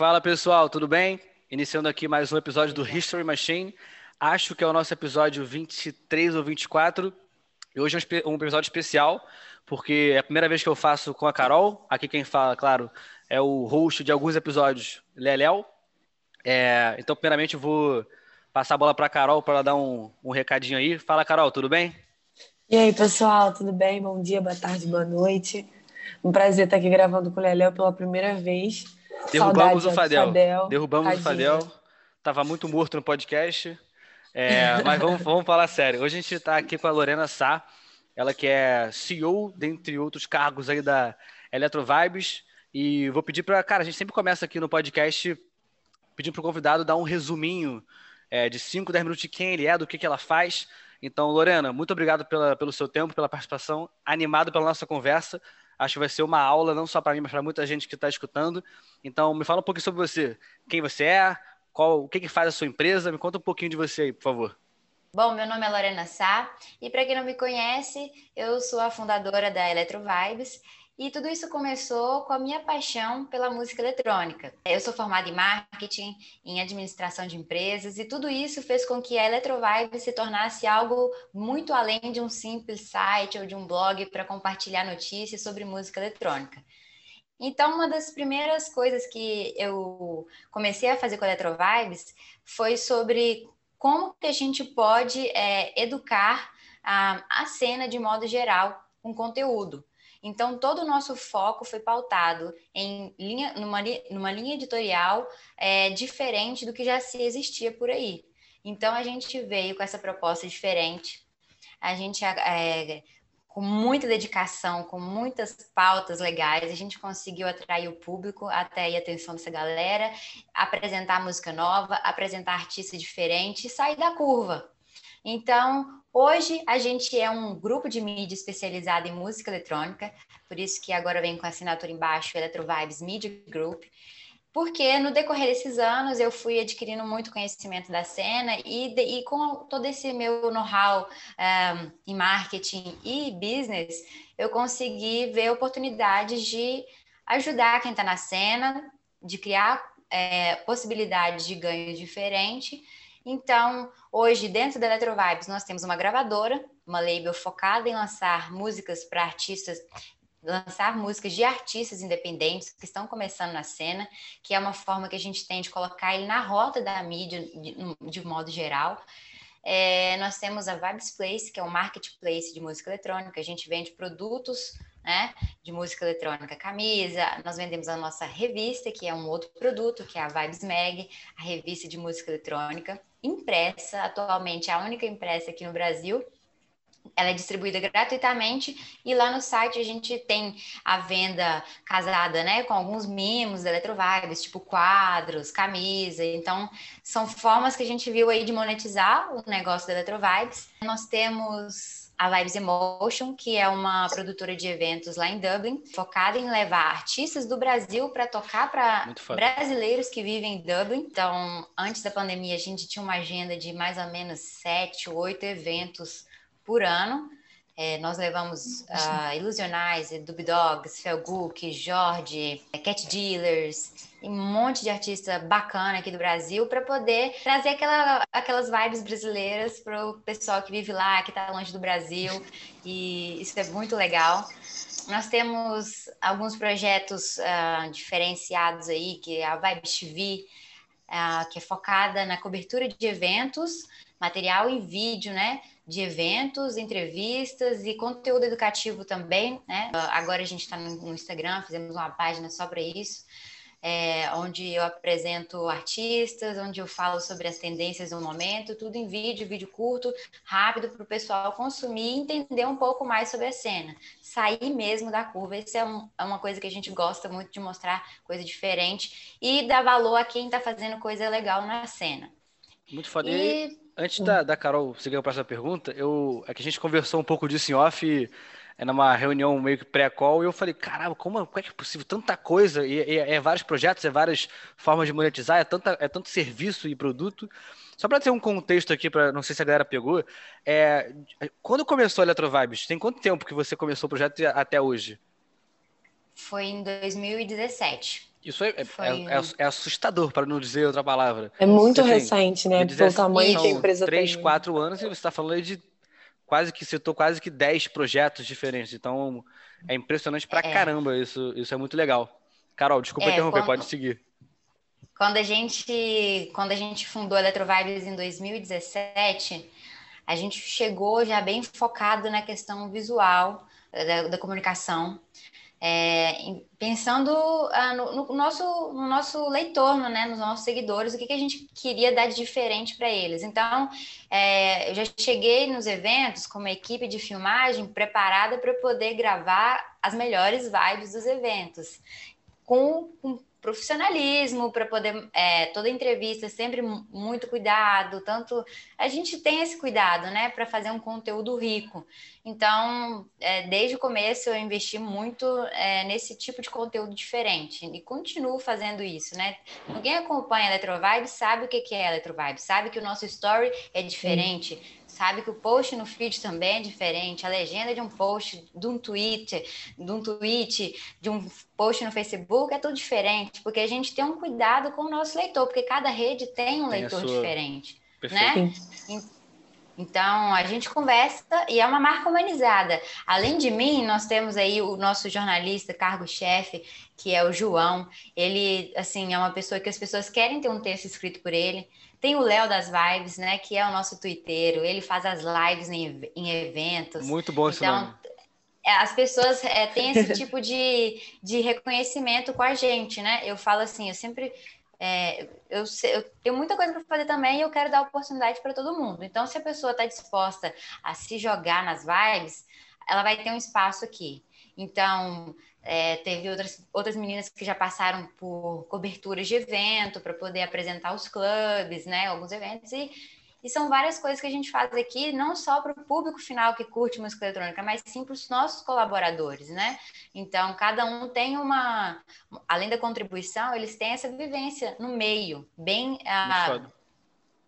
Fala pessoal, tudo bem? Iniciando aqui mais um episódio do History Machine. Acho que é o nosso episódio 23 ou 24. E hoje é um episódio especial, porque é a primeira vez que eu faço com a Carol. Aqui quem fala, claro, é o host de alguns episódios, Leléo. É, então, primeiramente, eu vou passar a bola para a Carol para ela dar um, um recadinho aí. Fala, Carol, tudo bem? E aí, pessoal, tudo bem? Bom dia, boa tarde, boa noite. Um prazer estar aqui gravando com o Leléo pela primeira vez. Derrubamos Saudade o Fadel. Fadel. Derrubamos Tadinho. o Fadel. Tava muito morto no podcast. É, mas vamos, vamos falar sério. Hoje a gente está aqui com a Lorena Sá, ela que é CEO, dentre outros cargos aí da Eletrovibes. E vou pedir para. Cara, a gente sempre começa aqui no podcast pedindo para o convidado dar um resuminho é, de 5, 10 minutos de quem ele é, do que, que ela faz. Então, Lorena, muito obrigado pela, pelo seu tempo, pela participação, animado pela nossa conversa. Acho que vai ser uma aula, não só para mim, mas para muita gente que está escutando. Então, me fala um pouquinho sobre você. Quem você é, qual, o que, que faz a sua empresa? Me conta um pouquinho de você aí, por favor. Bom, meu nome é Lorena Sá e para quem não me conhece, eu sou a fundadora da Eletrovibes e tudo isso começou com a minha paixão pela música eletrônica. Eu sou formada em marketing, em administração de empresas, e tudo isso fez com que a Electrovibe se tornasse algo muito além de um simples site ou de um blog para compartilhar notícias sobre música eletrônica. Então, uma das primeiras coisas que eu comecei a fazer com a Eletrovibes foi sobre como que a gente pode é, educar a, a cena de modo geral com conteúdo. Então, todo o nosso foco foi pautado em linha, numa, numa linha editorial é, diferente do que já se existia por aí. Então, a gente veio com essa proposta diferente. A gente, é, com muita dedicação, com muitas pautas legais, a gente conseguiu atrair o público, até a atenção dessa galera, apresentar música nova, apresentar artistas diferentes sair da curva. Então, hoje a gente é um grupo de mídia especializado em música eletrônica, por isso que agora vem com a assinatura embaixo, Electro Vibes Media Group, porque no decorrer desses anos eu fui adquirindo muito conhecimento da cena e, de, e com todo esse meu know-how um, em marketing e business, eu consegui ver oportunidades de ajudar quem está na cena, de criar é, possibilidades de ganho diferente então, hoje, dentro da Eletrovibes, nós temos uma gravadora, uma label focada em lançar músicas para artistas lançar músicas de artistas independentes que estão começando na cena, que é uma forma que a gente tem de colocar ele na rota da mídia de, de modo geral. É, nós temos a Vibes Place, que é um marketplace de música eletrônica. A gente vende produtos né, de música eletrônica, camisa. Nós vendemos a nossa revista, que é um outro produto, que é a Vibes Mag, a revista de música eletrônica impressa, atualmente a única impressa aqui no Brasil. Ela é distribuída gratuitamente e lá no site a gente tem a venda casada, né, com alguns mimos da Eletrovibes, tipo quadros, camisa. Então, são formas que a gente viu aí de monetizar o negócio da Eletrovibes. Nós temos a Vibes Emotion, que é uma produtora de eventos lá em Dublin, focada em levar artistas do Brasil para tocar para brasileiros que vivem em Dublin. Então, antes da pandemia, a gente tinha uma agenda de mais ou menos sete, oito eventos por ano. É, nós levamos uh, Ilusionais, Dub Dogs, Felguk, Jorge, Cat Dealers, e um monte de artista bacana aqui do Brasil para poder trazer aquela, aquelas vibes brasileiras para o pessoal que vive lá, que está longe do Brasil, e isso é muito legal. Nós temos alguns projetos uh, diferenciados aí, que é a Vibe TV, uh, que é focada na cobertura de eventos, material e vídeo, né? de eventos, entrevistas e conteúdo educativo também, né? Agora a gente está no Instagram, fizemos uma página só para isso, é, onde eu apresento artistas, onde eu falo sobre as tendências do momento, tudo em vídeo, vídeo curto, rápido para o pessoal consumir e entender um pouco mais sobre a cena, sair mesmo da curva. Isso é, um, é uma coisa que a gente gosta muito de mostrar, coisa diferente e dar valor a quem está fazendo coisa legal na cena. Muito foda. E Antes da, da Carol seguir a próxima pergunta, eu, é que a gente conversou um pouco disso em off, e, é numa reunião meio que pré-call, e eu falei, caramba, como, como, é que é possível? Tanta coisa, e, e, é vários projetos, é várias formas de monetizar, é, tanta, é tanto serviço e produto. Só para ter um contexto aqui, para não sei se a galera pegou, é, quando começou a Eletrovibes? Tem quanto tempo que você começou o projeto até hoje? Foi em 2017. Isso é, é, é, é assustador, para não dizer outra palavra. É muito recente, né? Pelo tamanho que a empresa três, tem. Três, quatro anos e você está falando de quase que citou quase que dez projetos diferentes. Então é impressionante pra é. caramba isso. Isso é muito legal. Carol, desculpa é, interromper, quando, pode seguir. Quando a gente quando a gente fundou a Eletrovibes em 2017, a gente chegou já bem focado na questão visual da, da comunicação. É, pensando ah, no, no, nosso, no nosso leitor, né, nos nossos seguidores, o que, que a gente queria dar de diferente para eles. Então, é, eu já cheguei nos eventos com uma equipe de filmagem preparada para poder gravar as melhores vibes dos eventos, com, com profissionalismo para poder é, toda entrevista sempre muito cuidado tanto a gente tem esse cuidado né para fazer um conteúdo rico. Então é, desde o começo eu investi muito é, nesse tipo de conteúdo diferente e continuo fazendo isso né. Quem acompanha a Electrovibe sabe o que é Electrovibe sabe que o nosso story é diferente. Sim sabe que o post no feed também é diferente, a legenda de um post, de um tweet, de um tweet, de um post no Facebook é tudo diferente, porque a gente tem um cuidado com o nosso leitor, porque cada rede tem um tem leitor sua... diferente, Perfeito. né? Então, a gente conversa e é uma marca humanizada. Além de mim, nós temos aí o nosso jornalista, cargo-chefe, que é o João. Ele, assim, é uma pessoa que as pessoas querem ter um texto escrito por ele. Tem o Léo das Vibes, né? Que é o nosso twitteiro. Ele faz as lives em, em eventos. Muito bom esse então, nome. É, as pessoas é, têm esse tipo de, de reconhecimento com a gente, né? Eu falo assim, eu sempre é, eu, eu, tenho muita coisa para fazer também e eu quero dar oportunidade para todo mundo. Então, se a pessoa está disposta a se jogar nas vibes, ela vai ter um espaço aqui. Então, é, teve outras, outras meninas que já passaram por coberturas de evento para poder apresentar os clubes, né, alguns eventos, e, e são várias coisas que a gente faz aqui, não só para o público final que curte música eletrônica, mas sim para os nossos colaboradores, né? Então, cada um tem uma, além da contribuição, eles têm essa vivência no meio, bem. A,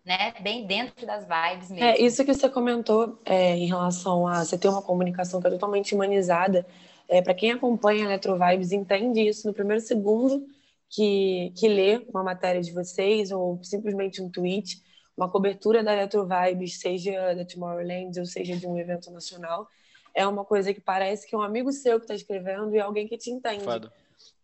né, bem dentro das vibes mesmo. É, isso que você comentou é, em relação a você ter uma comunicação que é totalmente humanizada, é, para quem acompanha Electro Vibes entende isso no primeiro segundo que, que lê uma matéria de vocês ou simplesmente um tweet, uma cobertura da Electro Vibes, seja da Tomorrowland ou seja de um evento nacional, é uma coisa que parece que é um amigo seu que está escrevendo e alguém que te entende. Fado.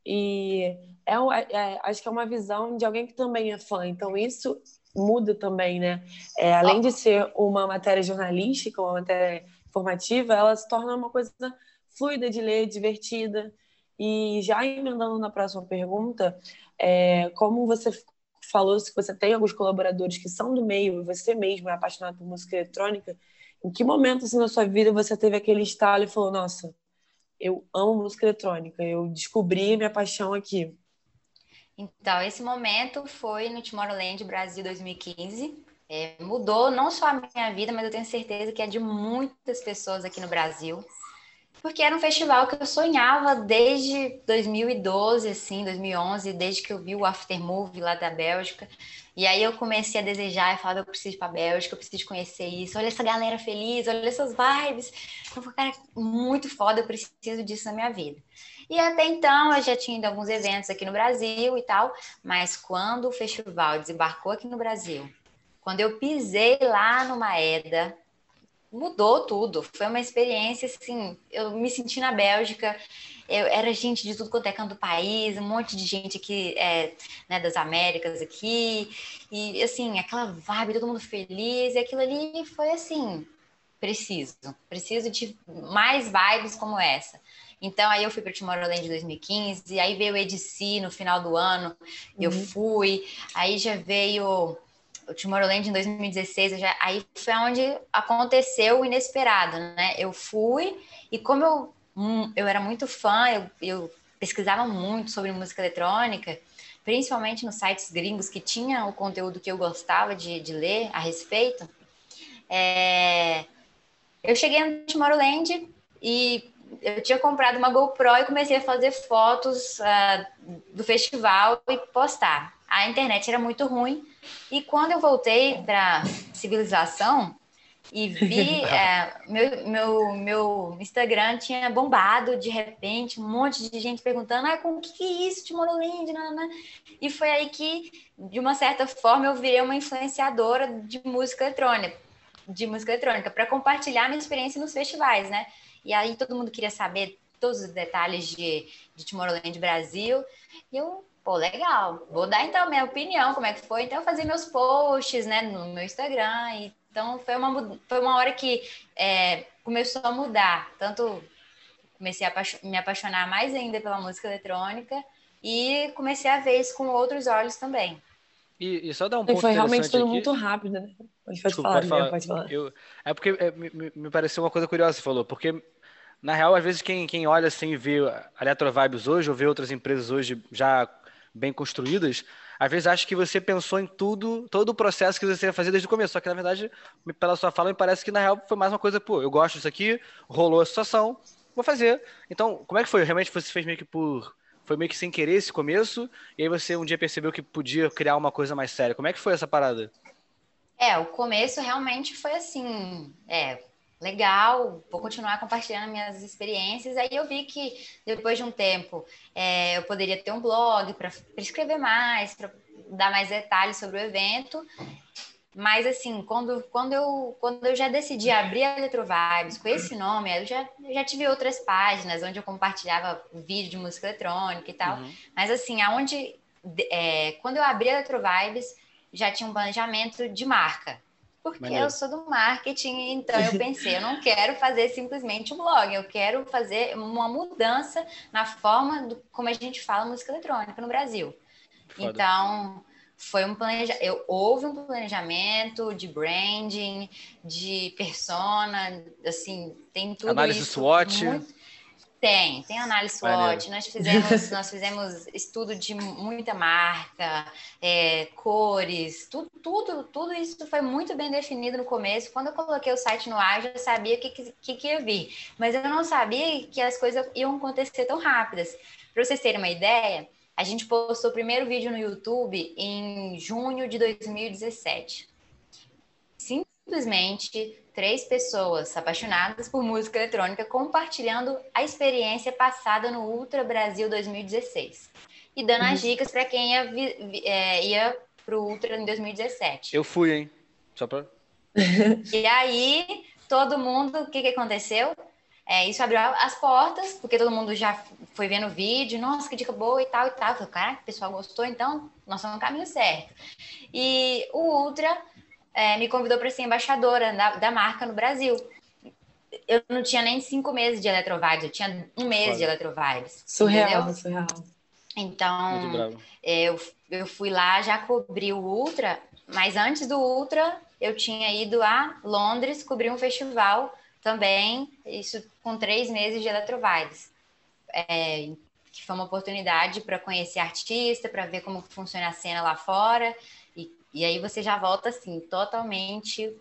E é, é, acho que é uma visão de alguém que também é fã. Então, isso muda também, né? É, além de ser uma matéria jornalística, uma matéria informativa, ela se torna uma coisa fluida de ler, divertida. E já emendando na próxima pergunta, é, como você falou, se você tem alguns colaboradores que são do meio, você mesmo é apaixonado por música eletrônica, em que momento assim, na sua vida você teve aquele estalo e falou, nossa, eu amo música eletrônica, eu descobri minha paixão aqui? Então, esse momento foi no Tomorrowland Brasil 2015. É, mudou não só a minha vida, mas eu tenho certeza que é de muitas pessoas aqui no Brasil porque era um festival que eu sonhava desde 2012, assim, 2011, desde que eu vi o Aftermovie lá da Bélgica. E aí eu comecei a desejar e falava, eu preciso ir para a Bélgica, eu preciso conhecer isso. Olha essa galera feliz, olha essas vibes. Eu falei, cara, muito foda, eu preciso disso na minha vida. E até então eu já tinha ido a alguns eventos aqui no Brasil e tal, mas quando o festival desembarcou aqui no Brasil, quando eu pisei lá no Maeda, mudou tudo. Foi uma experiência assim, eu me senti na Bélgica. Eu, era gente de tudo quanto é canto do país, um monte de gente aqui, é, né, das Américas aqui, e assim, aquela vibe, todo mundo feliz, e aquilo ali foi assim, preciso, preciso de mais vibes como essa. Então, aí eu fui para Tomorrowland em 2015, aí veio o EDC no final do ano, uhum. eu fui, aí já veio o Tomorrowland em 2016, já, aí foi onde aconteceu o inesperado, né? Eu fui e como eu, hum, eu era muito fã, eu, eu pesquisava muito sobre música eletrônica, principalmente nos sites gringos que tinha o conteúdo que eu gostava de, de ler a respeito. É... Eu cheguei no Tomorrowland e eu tinha comprado uma GoPro e comecei a fazer fotos uh, do festival e postar. A internet era muito ruim, e quando eu voltei para civilização, e vi é, meu, meu, meu Instagram tinha bombado de repente, um monte de gente perguntando, ah, com o que, que é isso? Nanana. E foi aí que, de uma certa forma, eu virei uma influenciadora de música eletrônica, de música eletrônica, para compartilhar minha experiência nos festivais, né? E aí todo mundo queria saber todos os detalhes de, de Tomorrowland Brasil. E eu, pô, legal, vou dar então minha opinião, como é que foi. Então eu fazia meus posts, né, no meu Instagram e então, foi uma, foi uma hora que é, começou a mudar. Tanto comecei a me apaixonar mais ainda pela música eletrônica e comecei a ver isso com outros olhos também. E, e só dar um ponto Foi realmente tudo aqui. muito rápido, né? Pode, Desculpa, falar, pode falar. Pode falar. Eu, é porque é, me, me pareceu uma coisa curiosa você falou, porque na real, às vezes, quem, quem olha assim e vê a Electro Vibes hoje, ou vê outras empresas hoje já bem construídas, às vezes acho que você pensou em tudo, todo o processo que você ia fazer desde o começo. Só que, na verdade, pela sua fala, me parece que, na real, foi mais uma coisa, pô, eu gosto disso aqui, rolou a situação, vou fazer. Então, como é que foi? Realmente você fez meio que por. Foi meio que sem querer esse começo, e aí você um dia percebeu que podia criar uma coisa mais séria. Como é que foi essa parada? É, o começo realmente foi assim. É, legal, vou continuar compartilhando minhas experiências. Aí eu vi que depois de um tempo é, eu poderia ter um blog para escrever mais, para dar mais detalhes sobre o evento. Mas assim, quando, quando, eu, quando eu já decidi abrir a Eletrovibes com esse nome, eu já, eu já tive outras páginas onde eu compartilhava vídeo de música eletrônica e tal. Uhum. Mas assim, aonde é, quando eu abri a Eletrovibes, já tinha um planejamento de marca. Porque Maneiro. eu sou do marketing, então eu pensei, eu não quero fazer simplesmente um blog, eu quero fazer uma mudança na forma do, como a gente fala música eletrônica no Brasil. Foda. Então, foi um planejamento, houve um planejamento de branding, de persona, assim, tem tudo Análise isso. SWOT. Muito, tem, tem análise SWOT. Nós fizemos, nós fizemos estudo de muita marca, é, cores, tudo, tudo, tudo isso foi muito bem definido no começo. Quando eu coloquei o site no ar, eu já sabia o que, que, que ia vir, mas eu não sabia que as coisas iam acontecer tão rápidas. Para vocês terem uma ideia, a gente postou o primeiro vídeo no YouTube em junho de 2017. Simplesmente três pessoas apaixonadas por música eletrônica compartilhando a experiência passada no Ultra Brasil 2016 e dando uhum. as dicas para quem ia, é, ia para o Ultra em 2017. Eu fui, hein? Só para. e aí, todo mundo, o que, que aconteceu? É, isso abriu as portas, porque todo mundo já foi vendo o vídeo, nossa, que dica boa e tal e tal. Eu falei, cara, o pessoal gostou, então nós estamos no caminho certo. E o Ultra é, me convidou para ser embaixadora da, da, marca no Brasil. Eu não tinha nem cinco meses de Eletrovibes, eu tinha um mês de Eletrovibes. Surreal, entendeu? surreal. Então, eu, eu fui lá, já cobri o Ultra, mas antes do Ultra, eu tinha ido a Londres cobrir um festival também, isso com três meses de Eletrovibes. É, que foi uma oportunidade para conhecer artista, para ver como funciona a cena lá fora. E aí você já volta assim, totalmente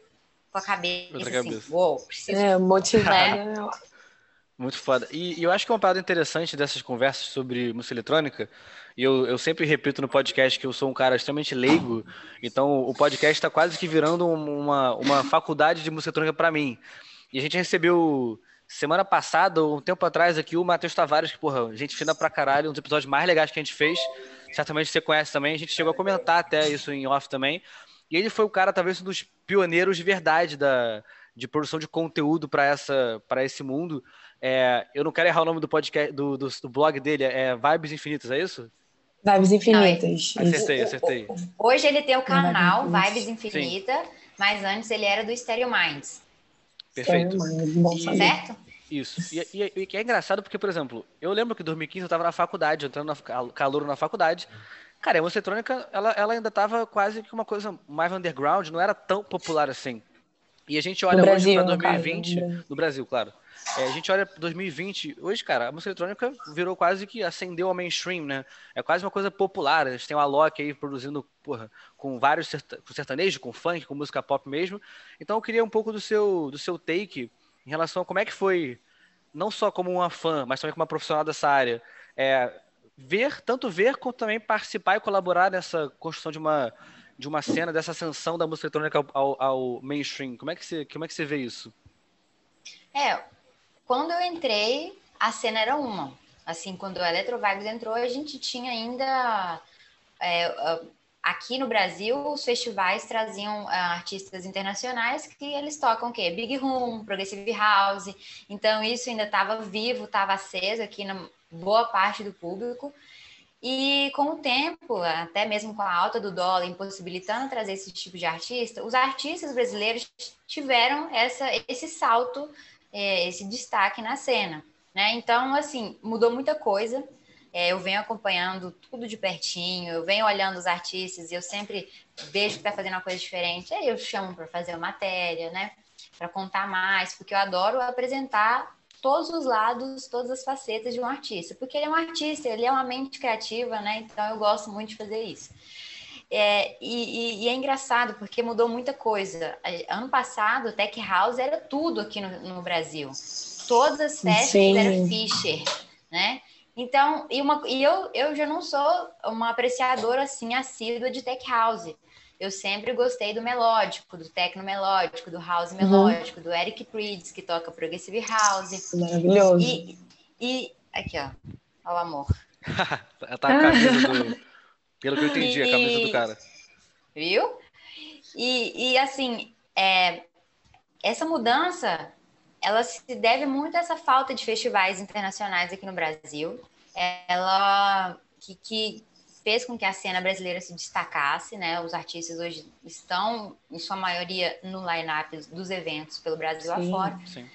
com a cabeça, Outra assim, cabeça. uou, preciso. É, motivada. Né? Muito foda. E, e, eu acho que uma parada interessante dessas conversas sobre música eletrônica, e eu, eu sempre repito no podcast que eu sou um cara extremamente leigo, então o podcast está quase que virando uma, uma faculdade de música eletrônica para mim. E a gente recebeu semana passada, um tempo atrás aqui, o Matheus Tavares, que, porra, gente fina pra caralho, um dos episódios mais legais que a gente fez certamente você conhece também, a gente chegou a comentar até isso em off também. E ele foi o cara, talvez, um dos pioneiros de verdade da, de produção de conteúdo para essa para esse mundo. É, eu não quero errar o nome do podcast do, do, do, blog dele, é Vibes Infinitas, é isso? Vibes Infinitas. Ah, acertei, acertei. Hoje ele tem o canal Vibes Infinita, Sim. mas antes ele era do Stereo Minds. Perfeito. E, certo? Isso. E, e, e, é engraçado porque, por exemplo, eu lembro que em 2015 eu estava na faculdade, entrando na calor na faculdade. Cara, a música eletrônica, ela, ela ainda estava quase que uma coisa mais underground, não era tão popular assim. E a gente olha no hoje para 2020, no Brasil. no Brasil, claro. É, a gente olha para 2020, hoje, cara, a música eletrônica virou quase que ascendeu ao mainstream, né? É quase uma coisa popular. A gente tem o Alok aí produzindo, porra, com vários sertanejo, com funk, com música pop mesmo. Então eu queria um pouco do seu, do seu take em relação a como é que foi, não só como uma fã, mas também como uma profissional dessa área, é, ver, tanto ver quanto também participar e colaborar nessa construção de uma, de uma cena dessa ascensão da música eletrônica ao, ao, mainstream. Como é, que você, como é que você vê isso? É, quando eu entrei, a cena era uma. Assim, quando Electro Vibes entrou, a gente tinha ainda é, aqui no Brasil, os festivais traziam uh, artistas internacionais que eles tocam o quê? Big Room, Progressive House. Então, isso ainda estava vivo, estava aceso aqui na boa parte do público. E com o tempo, até mesmo com a alta do dólar impossibilitando trazer esse tipo de artista, os artistas brasileiros tiveram essa, esse salto, é, esse destaque na cena. Né? Então, assim, mudou muita coisa. É, eu venho acompanhando tudo de pertinho, eu venho olhando os artistas e eu sempre vejo que está fazendo uma coisa diferente. Aí eu chamo para fazer uma matéria, né? Para contar mais, porque eu adoro apresentar todos os lados, todas as facetas de um artista, porque ele é um artista, ele é uma mente criativa, né? Então eu gosto muito de fazer isso. É, e, e, é engraçado porque mudou muita coisa. Ano passado, o Tech House era tudo aqui no, no Brasil. Todas as festas Sim. eram Fischer, né? Então, e, uma, e eu, eu já não sou uma apreciadora assim assídua de tech house. Eu sempre gostei do melódico, do techno melódico, do house uhum. melódico, do Eric Prydz, que toca progressive house. Maravilhoso. E, e aqui, ó, ó o amor. tá a camisa do. Pelo que eu entendi, a camisa do cara. Viu? E, e assim, é, essa mudança ela se deve muito a essa falta de festivais internacionais aqui no Brasil. Ela que, que fez com que a cena brasileira se destacasse, né? Os artistas hoje estão, em sua maioria, no line-up dos eventos pelo Brasil sim, afora. Sim.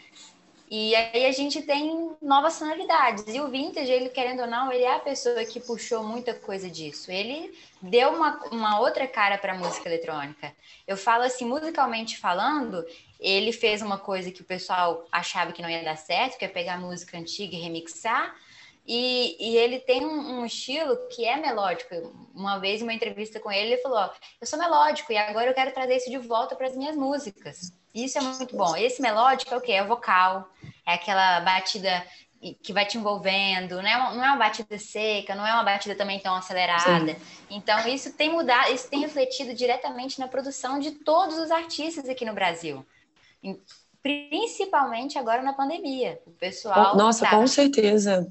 E aí a gente tem novas sonoridades. E o Vintage, ele querendo ou não, ele é a pessoa que puxou muita coisa disso. Ele deu uma, uma outra cara para a música eletrônica. Eu falo assim, musicalmente falando, ele fez uma coisa que o pessoal achava que não ia dar certo, que é pegar música antiga e remixar. E, e ele tem um, um, estilo que é melódico. Uma vez, em uma entrevista com ele, ele falou: Eu sou melódico e agora eu quero trazer isso de volta para as minhas músicas. Isso é muito bom. Esse melódico é o quê? É o vocal, é aquela batida que vai te envolvendo, não é uma, não é uma batida seca, não é uma batida também tão acelerada. Sim. Então, isso tem mudado, isso tem refletido diretamente na produção de todos os artistas aqui no Brasil principalmente agora na pandemia. O pessoal. Nossa, tá, com certeza.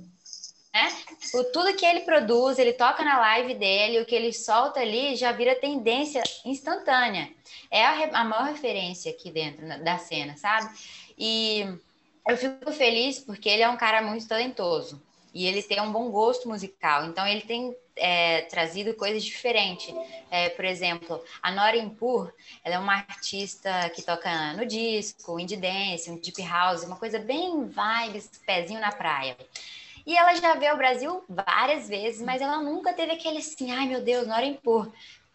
Né? O, tudo que ele produz, ele toca na live dele, o que ele solta ali já vira tendência instantânea. É a, a maior referência aqui dentro da cena, sabe? E eu fico feliz porque ele é um cara muito talentoso e ele tem um bom gosto musical. Então, ele tem é, trazido coisas diferentes. É, por exemplo, a Nora Impur, ela é uma artista que toca no disco, indie dance, um deep house, uma coisa bem vibes, pezinho na praia. E ela já veio ao Brasil várias vezes, mas ela nunca teve aquele assim, ai meu Deus, Nora Impur.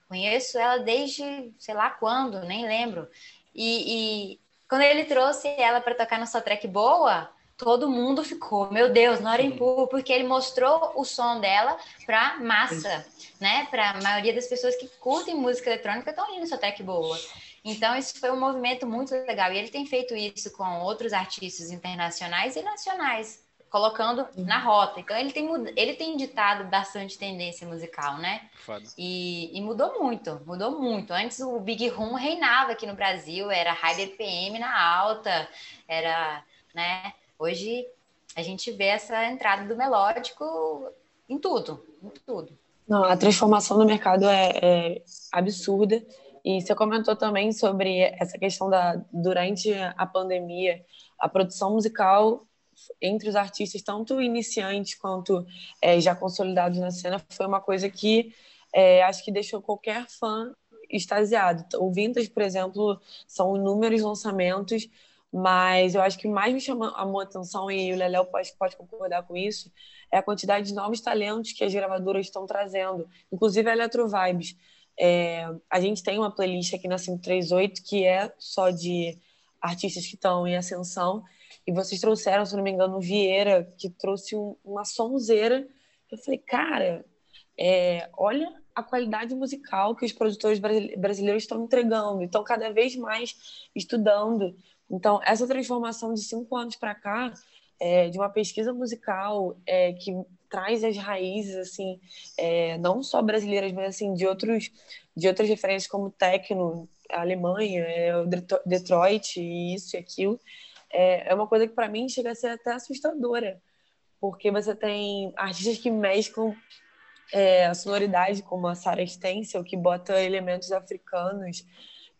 Conheço ela desde sei lá quando, nem lembro. E, e quando ele trouxe ela para tocar na sua track boa, todo mundo ficou, meu Deus, Nora Impur, porque ele mostrou o som dela para massa, né? Para a maioria das pessoas que curtem música eletrônica estão indo sua track boa. Então, isso foi um movimento muito legal. E ele tem feito isso com outros artistas internacionais e nacionais, colocando na rota. Então, ele tem, ele tem ditado bastante tendência musical, né? E, e, mudou muito, mudou muito. Antes, o Big Room reinava aqui no Brasil, era high BPM na alta, era, né? Hoje a gente vê essa entrada do melódico em tudo, em tudo. Não, a transformação do mercado é, é absurda. E você comentou também sobre essa questão da durante a pandemia, a produção musical entre os artistas, tanto iniciantes quanto é, já consolidados na cena, foi uma coisa que é, acho que deixou qualquer fã extasiado. O Vintage, por exemplo, são inúmeros lançamentos mas eu acho que mais me chamou a atenção, e o Leléo pode, pode concordar com isso, é a quantidade de novos talentos que as gravadoras estão trazendo, inclusive a Electro Vibes. É, a gente tem uma playlist aqui na 538 que é só de artistas que estão em ascensão, e vocês trouxeram, se não me engano, o Vieira, que trouxe um, uma sonzeira. Eu falei, cara, é, olha a qualidade musical que os produtores brasileiros estão entregando, estão cada vez mais estudando. Então, essa transformação de cinco anos para cá é, de uma pesquisa musical é, que traz as raízes, assim, é, não só brasileiras, mas assim, de, outros, de outras referências como techno, Alemanha, é, Detroit, isso e aquilo, é, é uma coisa que para mim chega a ser até assustadora, porque você tem artistas que mesclam é, a sonoridade, como a Sarah Stencil, que bota elementos africanos,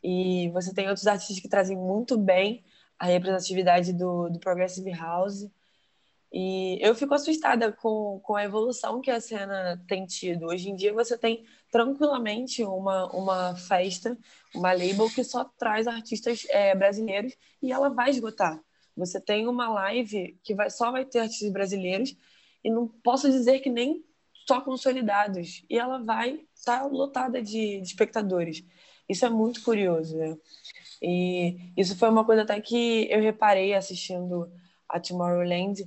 e você tem outros artistas que trazem muito bem a representatividade do, do Progressive House. E eu fico assustada com, com a evolução que a cena tem tido. Hoje em dia você tem tranquilamente uma, uma festa, uma label que só traz artistas é, brasileiros e ela vai esgotar. Você tem uma live que vai, só vai ter artistas brasileiros e não posso dizer que nem só consolidados. E ela vai estar tá lotada de, de espectadores. Isso é muito curioso, né? E isso foi uma coisa até que eu reparei assistindo a Tomorrowland,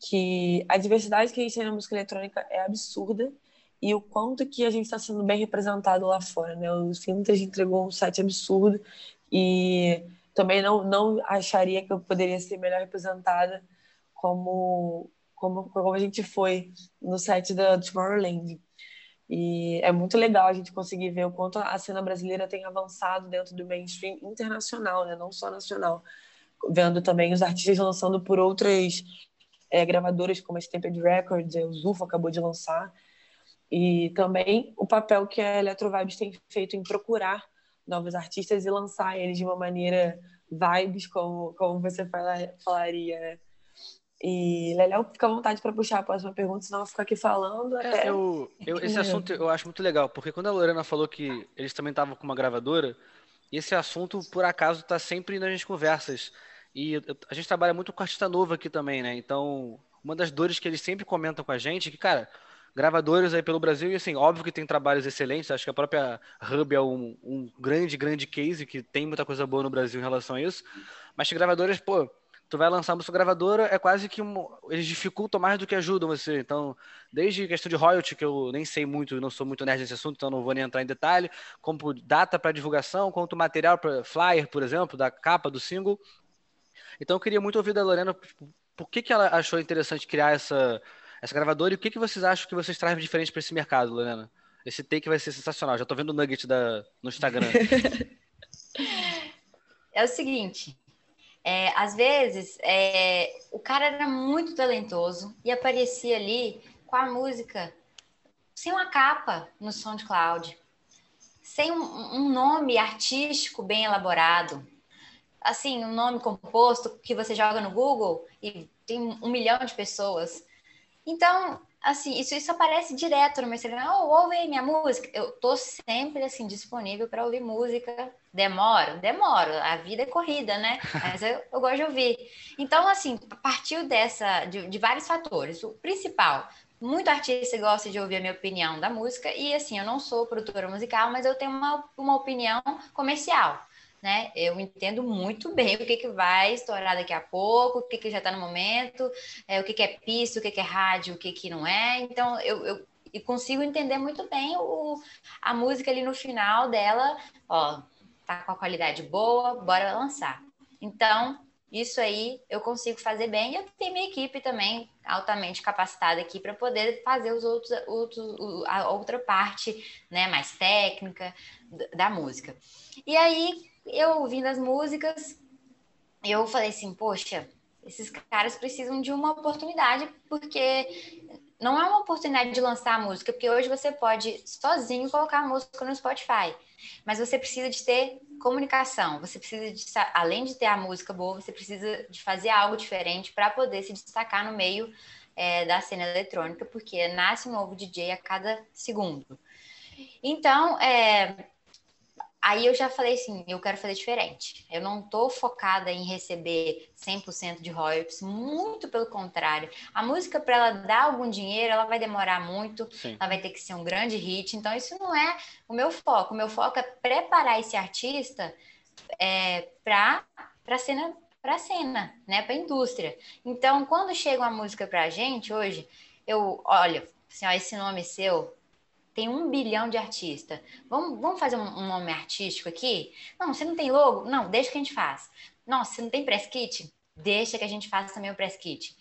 que a diversidade que a gente tem na música eletrônica é absurda e o quanto que a gente está sendo bem representado lá fora, né? O Vintage entregou um set absurdo e também não, não acharia que eu poderia ser melhor representada como, como, como a gente foi no set da Tomorrowland. E é muito legal a gente conseguir ver o quanto a cena brasileira tem avançado dentro do mainstream internacional, né? não só nacional. Vendo também os artistas lançando por outras é, gravadoras, como a Stampede Records, o Zufo acabou de lançar. E também o papel que a Electro Vibes tem feito em procurar novos artistas e lançar eles de uma maneira vibes, como, como você fala, falaria, né? E Leléo, fica à vontade para puxar a próxima pergunta, senão eu vou ficar aqui falando. É, até... eu, eu, esse assunto eu acho muito legal, porque quando a Lorena falou que eles também estavam com uma gravadora, esse assunto, por acaso, está sempre nas conversas. E a gente trabalha muito com artista novo aqui também, né? Então, uma das dores que eles sempre comentam com a gente é que, cara, gravadores aí pelo Brasil, e assim, óbvio que tem trabalhos excelentes, acho que a própria Hub é um, um grande, grande case, que tem muita coisa boa no Brasil em relação a isso, mas que gravadores, pô, tu vai lançar uma sua gravadora, é quase que um, eles dificultam mais do que ajudam você. Então, desde questão de royalty, que eu nem sei muito, não sou muito nerd nesse assunto, então não vou nem entrar em detalhe, como data para divulgação, quanto material para flyer, por exemplo, da capa do single. Então, eu queria muito ouvir da Lorena tipo, por que, que ela achou interessante criar essa, essa gravadora e o que, que vocês acham que vocês trazem diferente para esse mercado, Lorena? Esse take vai ser sensacional. Já estou vendo o nugget da, no Instagram. é o seguinte, é, às vezes, é, o cara era muito talentoso e aparecia ali com a música sem uma capa no SoundCloud, sem um, um nome artístico bem elaborado, assim, um nome composto que você joga no Google e tem um milhão de pessoas. Então, assim, isso, isso aparece direto no meu Instagram. Oh, ouve aí minha música. Eu tô sempre, assim, disponível para ouvir música. Demoro? Demoro. A vida é corrida, né? Mas eu, eu gosto de ouvir. Então, assim, partiu dessa, de, de vários fatores. O principal, muito artista gosta de ouvir a minha opinião da música. E, assim, eu não sou produtora musical, mas eu tenho uma, uma opinião comercial né? Eu entendo muito bem o que, que vai estourar daqui a pouco, o que, que já está no momento, é, o que, que é pista, o que, que é rádio, o que, que não é. Então, eu, eu e consigo entender muito bem o, a música ali no final dela, ó, tá com a qualidade boa, bora lançar. Então, isso aí eu consigo fazer bem e eu tenho minha equipe também altamente capacitada aqui para poder fazer os outros, outros, a outra parte, né, mais técnica da música. E aí eu ouvindo as músicas, eu falei assim, poxa, esses caras precisam de uma oportunidade, porque não é uma oportunidade de lançar a música, porque hoje você pode sozinho colocar a música no Spotify, mas você precisa de ter comunicação, você precisa de, além de ter a música boa, você precisa de fazer algo diferente para poder se destacar no meio é, da cena eletrônica, porque nasce um novo DJ a cada segundo. Então, é, Aí eu já falei assim, eu quero fazer diferente. Eu não estou focada em receber 100% de royalties, muito pelo contrário. A música para ela dar algum dinheiro, ela vai demorar muito, Sim. ela vai ter que ser um grande hit. Então isso não é o meu foco. O meu foco é preparar esse artista é, para para cena para cena, né, para indústria. Então, quando chega uma música para a gente hoje, eu olha, assim, ó, esse nome seu tem um bilhão de artistas. Vamos, vamos fazer um, nome artístico aqui? Não, você não tem logo? Não, deixa que a gente faz. Nossa, você não tem press kit? deixa que a gente faça também o press kit.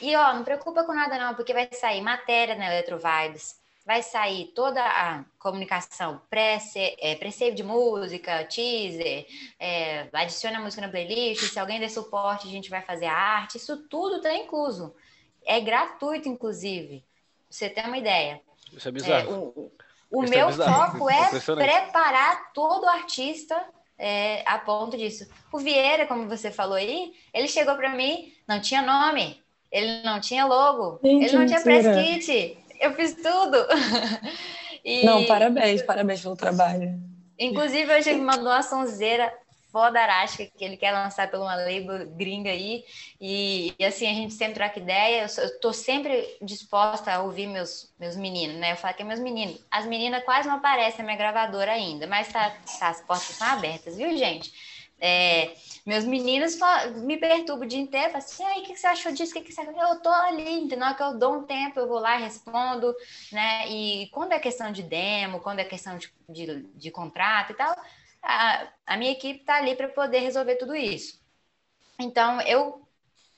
E ó, não preocupa com nada não, porque vai sair matéria na Eletrovibes, vai sair toda a comunicação pré-save é, de música, teaser, é, adiciona a música na playlist, se alguém der suporte, a gente vai fazer a arte, isso tudo está incluso. É gratuito, inclusive. Pra você ter uma ideia. Isso é bizarro. É, o, o é meu é foco é preparar todo o artista é, a ponto disso. O Vieira, como você falou aí, ele chegou para mim, não tinha nome, ele não tinha logo, Gente, ele não tinha press kit, eu fiz tudo. e... Não, parabéns, parabéns pelo trabalho. Inclusive, hoje ele mandou uma sonzeira fodarástica que ele quer lançar pela uma label gringa aí. E, e, assim, a gente sempre troca ideia. Eu, eu tô sempre disposta a ouvir meus, meus meninos, né? Eu falo que é meus meninos. As meninas quase não aparecem na minha gravadora ainda, mas tá, tá as portas estão abertas, viu, gente? É, meus meninos me perturbam o dia inteiro, falam assim, aí, o que você achou disso? Que que você... Eu tô ali, entendeu? Que eu dou um tempo, eu vou lá e respondo, né? E quando é questão de demo, quando é questão de, de, de contrato e tal, a, a minha equipe está ali para poder resolver tudo isso. Então, eu,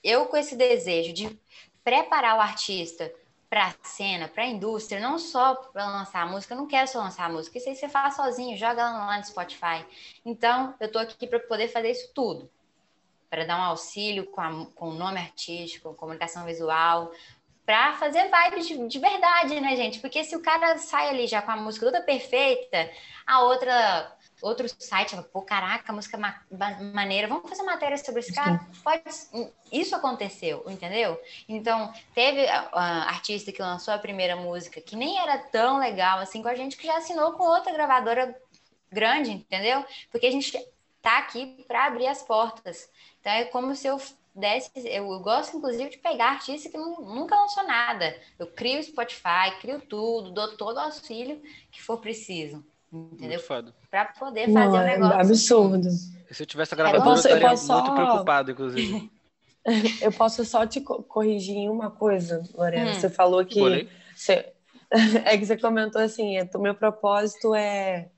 eu com esse desejo de preparar o artista para a cena, para a indústria, não só para lançar a música, eu não quero só lançar a música, isso aí você faz sozinho, joga ela lá no Spotify. Então, eu estou aqui para poder fazer isso tudo, para dar um auxílio com, a, com o nome artístico, comunicação visual, para fazer vibes de, de, verdade, né, gente? Porque se o cara sai ali já com a música toda perfeita, a outra outro site, pô, caraca, música ma maneira, vamos fazer matéria sobre esse cara? Pode, isso aconteceu, entendeu? Então, teve uh, artista que lançou a primeira música que nem era tão legal assim com a gente, que já assinou com outra gravadora grande, entendeu? Porque a gente tá aqui para abrir as portas. Então, é como se eu desse, eu gosto inclusive de pegar artista que nunca lançou nada. Eu crio Spotify, crio tudo, dou todo o auxílio que for preciso. Entendeu? Para poder fazer o é negócio. Absurdo. Se eu tivesse a gravadora, eu, posso, eu estaria muito só... preocupado, inclusive. eu posso só te corrigir em uma coisa, Lorena. Hum. Você falou que. Você... é que você comentou assim: é, o meu propósito é,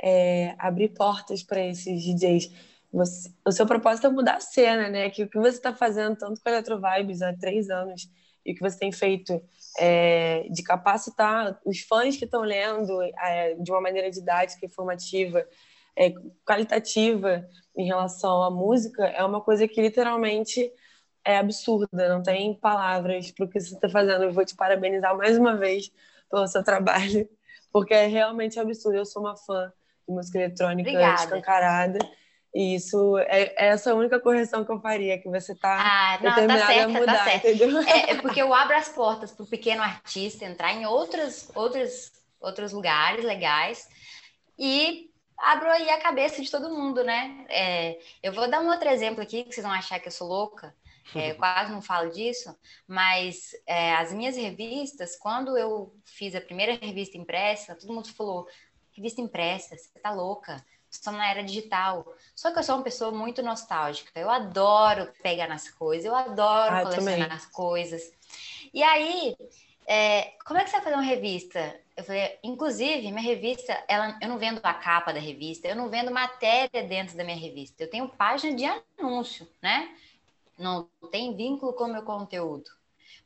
é abrir portas para esses DJs. Você, o seu propósito é mudar a cena, né? Que o que você está fazendo tanto com a Electro Vibes há três anos e o que você tem feito é, de capacitar os fãs que estão lendo é, de uma maneira didática, informativa, é, qualitativa em relação à música, é uma coisa que literalmente é absurda, não tem palavras para o que você está fazendo. Eu vou te parabenizar mais uma vez pelo seu trabalho, porque é realmente absurdo. Eu sou uma fã de música eletrônica Obrigada. escancarada. E isso é, é essa única correção que eu faria, que você está ah, determinada tá certo, a tá mudar, tá entendeu? É, é, porque eu abro as portas para o pequeno artista entrar em outros, outros, outros lugares legais e abro aí a cabeça de todo mundo, né? É, eu vou dar um outro exemplo aqui, que vocês vão achar que eu sou louca, é, eu quase não falo disso, mas é, as minhas revistas, quando eu fiz a primeira revista impressa, todo mundo falou, revista impressa, você tá louca estamos na era digital. Só que eu sou uma pessoa muito nostálgica. Eu adoro pegar nas coisas, eu adoro ah, colecionar as coisas. E aí, é, como é que você vai fazer uma revista? Eu falei, inclusive, minha revista, ela, eu não vendo a capa da revista, eu não vendo matéria dentro da minha revista. Eu tenho página de anúncio, né? Não tem vínculo com o meu conteúdo.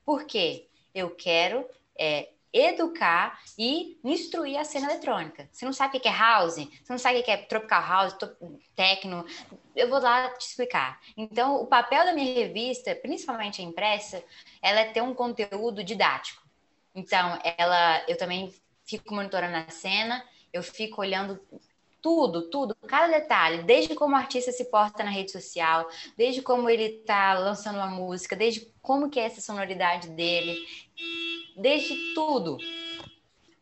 Por quê? Eu quero é, educar e instruir a cena eletrônica. Você não sabe o que é house, você não sabe o que é tropical house, techno, eu vou lá te explicar. Então, o papel da minha revista, principalmente a impressa, ela é ter um conteúdo didático. Então, ela, eu também fico monitorando a cena, eu fico olhando tudo, tudo, cada detalhe, desde como o artista se porta na rede social, desde como ele está lançando uma música, desde como que é essa sonoridade dele, desde tudo,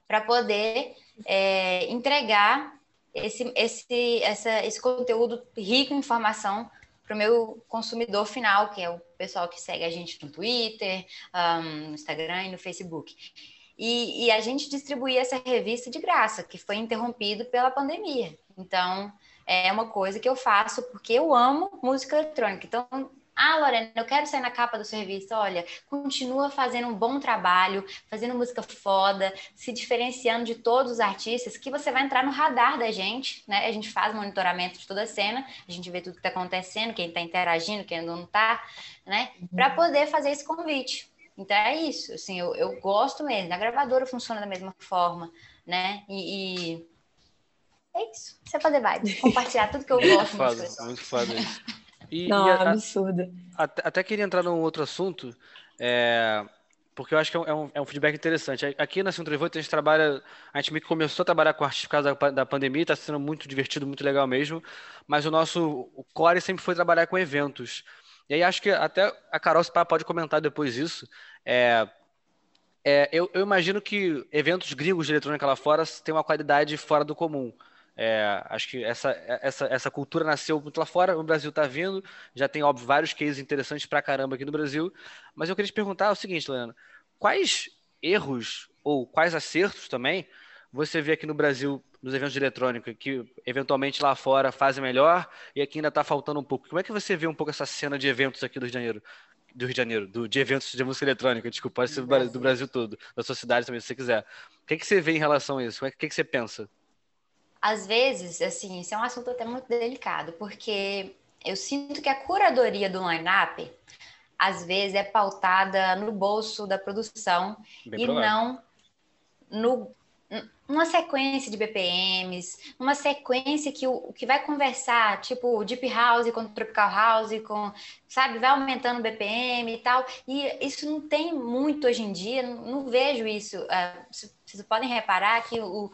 para poder é, entregar esse, esse, essa, esse conteúdo rico em informação para o meu consumidor final, que é o pessoal que segue a gente no Twitter, um, no Instagram e no Facebook. E, e, a gente distribuía essa revista de graça, que foi interrompido pela pandemia. Então, é uma coisa que eu faço porque eu amo música eletrônica. Então, Ah, Lorena, eu quero sair na capa do serviço. Olha, continua fazendo um bom trabalho, fazendo música foda, se diferenciando de todos os artistas, que você vai entrar no radar da gente, né? A gente faz monitoramento de toda a cena, a gente vê tudo que está acontecendo, quem está interagindo, quem não está, né? Para poder fazer esse convite. Então é isso, assim, eu, eu gosto mesmo. A gravadora funciona da mesma forma, né? E, e... é isso. Você pode vibe, compartilhar tudo que eu gosto. Muito foda, muito foda isso. E, Não, e a, absurdo. Até, até, queria entrar num outro assunto, é, porque eu acho que é um, é um, feedback interessante. Aqui na Centro Revolta a gente trabalha, a gente meio que começou a trabalhar com artistas por causa da, da pandemia, está sendo muito divertido, muito legal mesmo, mas o nosso o core sempre foi trabalhar com eventos. E aí acho que até a Carol pode comentar depois isso. É, é, eu, eu, imagino que eventos gringos de eletrônica lá fora têm uma qualidade fora do comum. É, acho que essa, essa, essa cultura nasceu muito lá fora, o Brasil está vindo, já tem, óbvio, vários cases interessantes pra caramba aqui no Brasil. Mas eu queria te perguntar o seguinte, Leandro: quais erros ou quais acertos também você vê aqui no Brasil nos eventos de eletrônica que eventualmente lá fora fazem melhor e aqui ainda está faltando um pouco? Como é que você vê um pouco essa cena de eventos aqui do Rio de Janeiro? Do Rio de Janeiro, do, de eventos de música eletrônica, desculpa, pode ser do Brasil, do Brasil todo, da sua cidade também, se você quiser. O que, é que você vê em relação a isso? O que, é que você pensa? Às vezes, assim, isso é um assunto até muito delicado, porque eu sinto que a curadoria do line-up, às vezes, é pautada no bolso da produção Bem e não no, numa sequência de BPMs, numa sequência que o, que vai conversar, tipo Deep House com Tropical House, com, sabe, vai aumentando o BPM e tal. E isso não tem muito hoje em dia, não, não vejo isso. Uh, vocês podem reparar que o,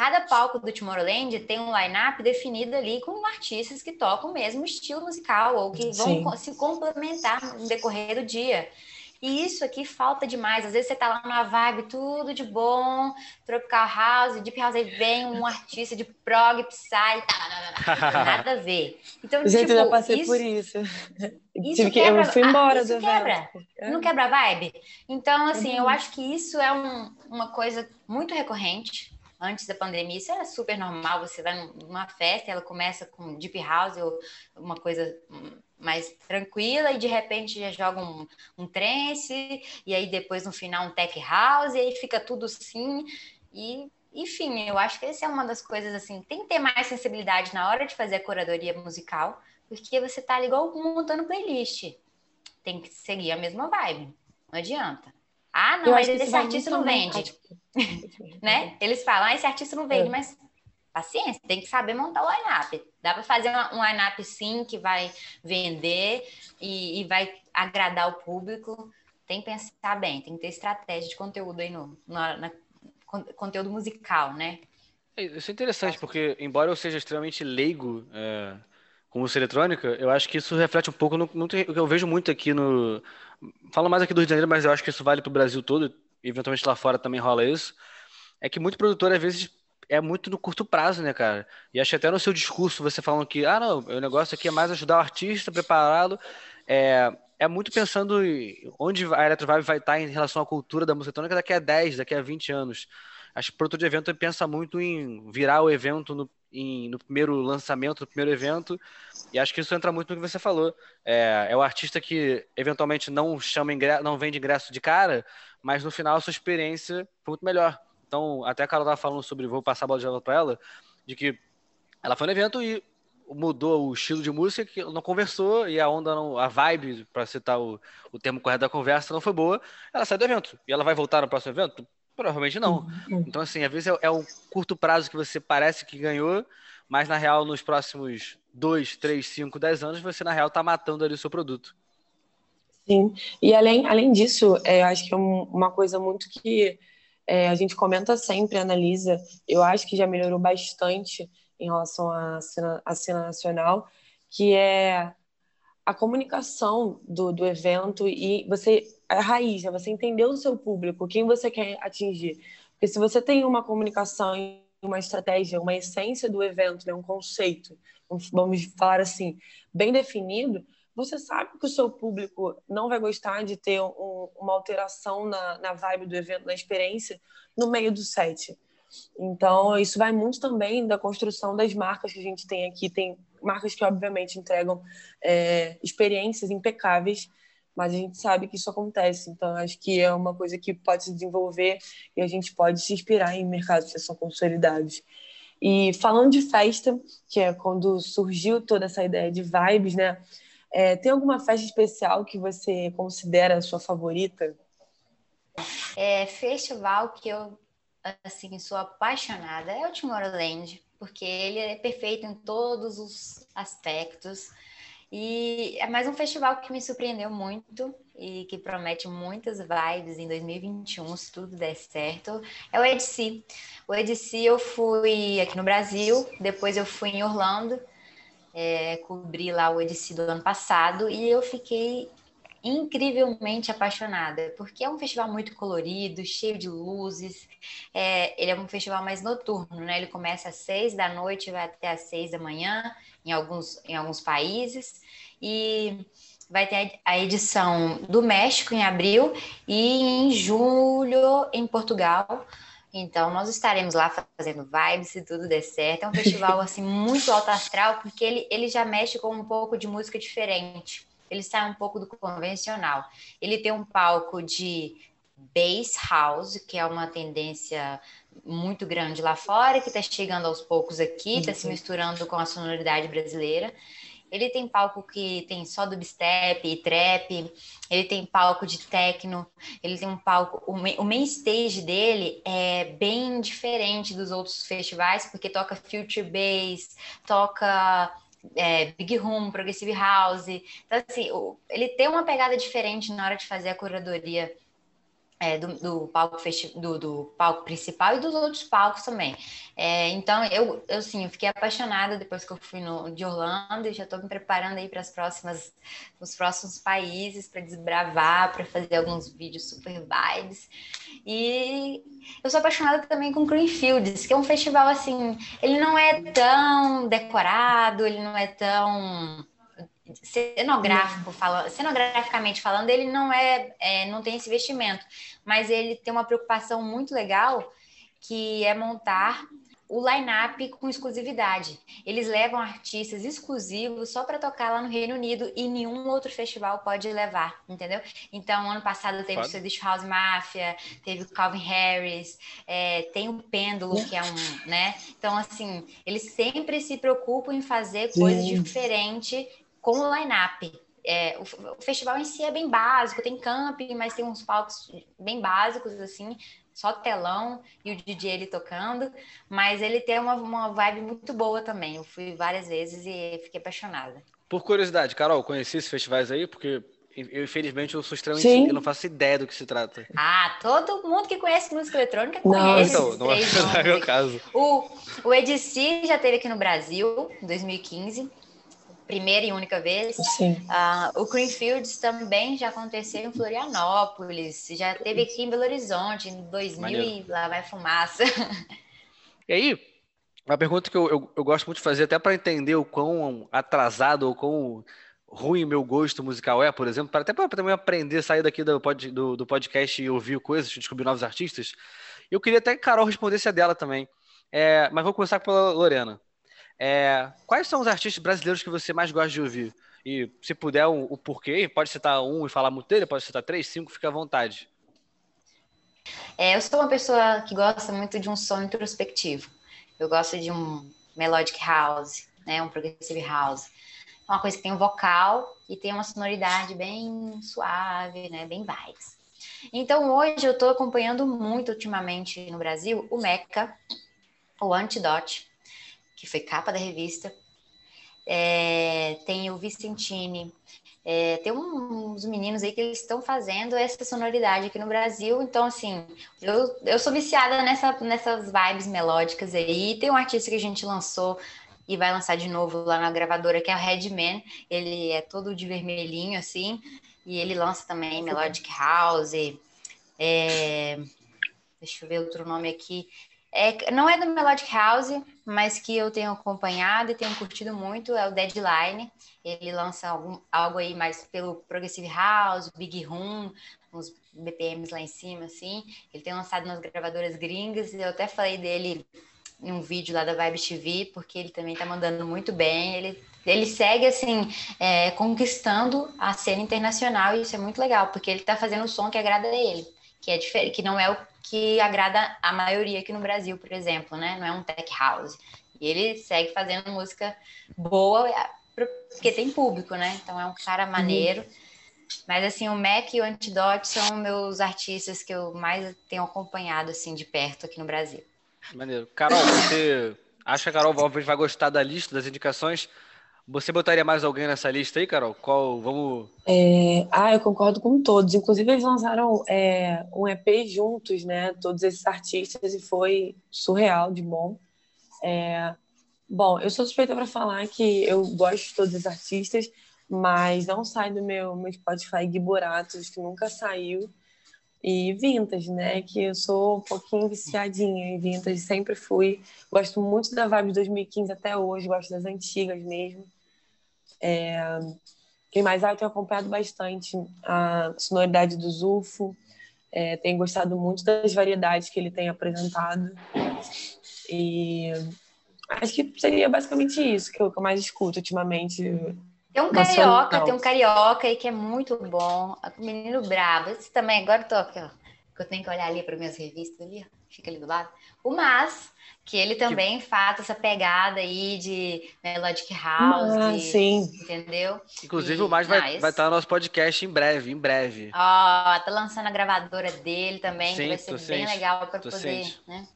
Cada palco do Tomorrowland tem um line-up definido ali com artistas que tocam o mesmo estilo musical ou que vão Sim. se complementar no decorrer do dia. E isso aqui falta demais. Às vezes você tá lá numa vibe, tudo de bom, Tropical House, Deep House, aí vem um artista de prog, psy, tá, nada a ver. Então, Gente, tipo, eu já tipo, passei isso, por isso. isso que, quebra, eu fui embora isso do quebra. Evento. Não quebra a vibe? Então, assim, uhum. eu acho que isso é um, uma coisa muito recorrente antes da pandemia, isso era super normal. Você vai numa festa, ela começa com deep house ou uma coisa mais tranquila e de repente já joga um, um trance e aí depois no final um tech house e aí fica tudo assim e enfim, eu acho que essa é uma das coisas assim, tem que ter mais sensibilidade na hora de fazer a curadoria musical, porque você tá ali igual montando playlist. Tem que seguir a mesma vibe. Não adianta. Ah, não, mas esse artista não vende. né? Eles falam, ah, esse artista não vende, é. mas paciência, tem que saber montar o line-up. Dá para fazer um line-up sim que vai vender e, e, vai agradar o público. Tem que pensar bem, tem que ter estratégia de conteúdo aí no, no na, conteúdo musical, né? É, isso é interessante, porque embora eu seja extremamente leigo é, com música eletrônica, eu acho que isso reflete um pouco no, no, que eu vejo muito aqui no. Falo mais aqui do Rio de Janeiro, mas eu acho que isso vale para o Brasil todo eventualmente lá fora também rola isso, é que muito produtor, às vezes, é muito no curto prazo, né, cara? E acho até no seu discurso você falando que, ah, não, o negócio aqui é mais ajudar o artista, prepará-lo. É, é muito pensando onde a Electrovibe vai estar em relação à cultura da música eletrônica daqui a 10, daqui a 20 anos. Acho que produtor de evento pensa muito em virar o evento no, em, no primeiro lançamento, no primeiro evento, e acho que isso entra muito no que você falou. É, é o artista que eventualmente não chama ingresso, não vende ingresso de cara, mas no final a sua experiência foi muito melhor. Então, até a Carol estava falando sobre, vou passar a bola de volta para ela, de que ela foi no evento e mudou o estilo de música, que não conversou e a onda, não, a vibe, para citar o, o termo correto da conversa, não foi boa. Ela sai do evento. E ela vai voltar no próximo evento? Provavelmente não. Uhum. Então, assim, às vezes é, é um curto prazo que você parece que ganhou, mas na real, nos próximos 2, 3, 5, 10 anos, você na real está matando ali o seu produto. Sim, e além, além disso, é, acho que é uma coisa muito que é, a gente comenta sempre, analisa, eu acho que já melhorou bastante em relação à cena, à cena nacional, que é a comunicação do, do evento e você, a raiz, né? você entender o seu público, quem você quer atingir. Porque se você tem uma comunicação uma estratégia, uma essência do evento, né? um conceito, vamos falar assim, bem definido, você sabe que o seu público não vai gostar de ter um, uma alteração na, na vibe do evento, na experiência, no meio do set. Então, isso vai muito também da construção das marcas que a gente tem aqui. Tem marcas que obviamente entregam é, experiências impecáveis, mas a gente sabe que isso acontece. Então, acho que é uma coisa que pode se desenvolver e a gente pode se inspirar em mercados que são consolidados. E falando de festa, que é quando surgiu toda essa ideia de vibes, né? É, tem alguma festa especial que você considera a sua favorita? É, festival que eu assim sou apaixonada é o Tomorrowland, porque ele é perfeito em todos os aspectos. E é mais um festival que me surpreendeu muito e que promete muitas vibes em 2021, se tudo der certo. É o EDC. O EDC eu fui aqui no Brasil, depois eu fui em Orlando, é, cobri lá o EDC do ano passado e eu fiquei incrivelmente apaixonada, porque é um festival muito colorido, cheio de luzes. É, ele é um festival mais noturno, né? Ele começa às seis da noite vai até às seis da manhã em alguns, em alguns países. E vai ter a edição do México em abril e em julho em Portugal. Então, nós estaremos lá fazendo vibes se tudo der certo. É um festival assim muito alto astral, porque ele, ele já mexe com um pouco de música diferente ele sai um pouco do convencional. Ele tem um palco de bass house, que é uma tendência muito grande lá fora, que está chegando aos poucos aqui, está se misturando com a sonoridade brasileira. Ele tem palco que tem só dubstep e trap, ele tem palco de techno, ele tem um palco. O main stage dele é bem diferente dos outros festivais, porque toca future bass, toca é, Big Room, Progressive House. Então, assim, ele tem uma pegada diferente na hora de fazer a curadoria é, do, do, palco do, do, palco principal e dos outros palcos também. É, então, eu, eu sim, eu fiquei apaixonada depois que eu fui no, de Orlando e já estou me preparando aí para as próximas, os próximos países para desbravar, para fazer alguns vídeos super vibes. E eu sou apaixonada também com Greenfields, que é um festival assim, ele não é tão decorado, ele não é tão cenográfico falando, cenograficamente falando, ele não é, é, não tem esse investimento, mas ele tem uma preocupação muito legal que é montar o line-up com exclusividade. Eles levam artistas exclusivos só para tocar lá no Reino Unido e nenhum outro festival pode levar, entendeu? Então, ano passado teve o Swedish House Mafia, teve o Calvin Harris, é, tem o Pêndulo, que é um, né? Então, assim, eles sempre se preocupam em fazer coisas diferentes com o line-up. É, o, o, festival em si é bem básico, tem camping, mas tem uns palcos bem básicos, assim, só telão e o DJ ele tocando, mas ele tem uma, uma vibe muito boa também. Eu fui várias vezes e fiquei apaixonada. Por curiosidade, Carol, conheci esses festivais aí? Porque eu, infelizmente, eu sou extremamente. Sim. Eu não faço ideia do que se trata. Ah, todo mundo que conhece música eletrônica conhece. Não, então, não é o meu caso. O, o EDC já teve aqui no Brasil, em 2015 primeira e única vez. Sim. Uh, o Greenfields também já aconteceu em Florianópolis, já teve aqui em Belo Horizonte em 2000 Maneiro. e lá vai fumaça. E aí, uma pergunta que eu, eu, eu gosto muito de fazer, até para entender o quão atrasado ou quão ruim meu gosto musical é, por exemplo, para até para também aprender, sair daqui do, pod, do, do, podcast e ouvir coisas, descobrir novos artistas. Eu queria até que Carol respondesse a dela também. É, mas vou começar pela Lorena. É, quais são os artistas brasileiros que você mais gosta de ouvir? E se puder o, o porquê, pode citar um e falar muito dele, pode citar três, cinco, fica à vontade. É, eu sou uma pessoa que gosta muito de um som introspectivo. Eu gosto de um melodic house, né, um progressive house. É uma coisa que tem um vocal e tem uma sonoridade bem suave, né, bem vibes. Então hoje eu estou acompanhando muito ultimamente no Brasil o Meca, o Antidote, que foi capa da revista. É, tem o Vicentini, é, tem uns meninos aí que eles estão fazendo essa sonoridade aqui no Brasil. Então, assim, eu, eu sou viciada nessa, nessas vibes melódicas aí. Tem um artista que a gente lançou e vai lançar de novo lá na gravadora, que é o Redman. Ele é todo de vermelhinho, assim, e ele lança também Melodic House. É, deixa eu ver outro nome aqui. É, não é do Melodic House, mas que eu tenho acompanhado e tenho curtido muito, é o Deadline. Ele lança algum, algo aí mais pelo Progressive House, Big Room, uns BPMs lá em cima, assim. Ele tem lançado nas gravadoras gringas, eu até falei dele um vídeo lá da Vibe TV, porque ele também tá mandando muito bem. Ele, ele segue, assim, é, conquistando a cena internacional e isso é muito legal, porque ele tá fazendo o som que agrada a ele, que é que não é o que agrada a maioria aqui no Brasil, por exemplo, né? Não é um tech house. E ele segue fazendo música boa, é, porque tem público, né? Então é um cara uhum. maneiro. Mas assim, o Mac e o Antidote são meus artistas que eu mais tenho acompanhado assim de perto aqui no Brasil. Maneiro. Carol, você acha que a Carol Valverde vai gostar da lista das indicações? Você botaria mais alguém nessa lista aí, Carol? Qual? Vamos. É... Ah, eu concordo com todos. Inclusive, eles lançaram é, um EP juntos, né? Todos esses artistas, e foi surreal de bom. É... Bom, eu sou suspeita para falar que eu gosto de todos os artistas, mas não sai do meu, meu Spotify Gui Boratos, que nunca saiu. E Vintage, né? Que eu sou um pouquinho viciadinha em Vintage, sempre fui. Gosto muito da vibe de 2015 até hoje, gosto das antigas mesmo. É... Quem mais? Ah, eu tenho acompanhado bastante a sonoridade do Zufo, é, tenho gostado muito das variedades que ele tem apresentado. E acho que seria basicamente isso que eu, que eu mais escuto ultimamente. Tem um carioca, tem um carioca aí que é muito bom. O menino bravo. Esse também, agora eu tô aqui, ó. Que eu tenho que olhar ali para minhas revistas ali, ó. Fica ali do lado. O Mas, que ele também que... faz essa pegada aí de Melodic House. Ah, de, sim. Entendeu? Inclusive, e, o Mais vai, vai estar no nosso podcast em breve, em breve. Ó, tá lançando a gravadora dele também, sim, que vai ser bem ciente, legal para poder, ciente. né?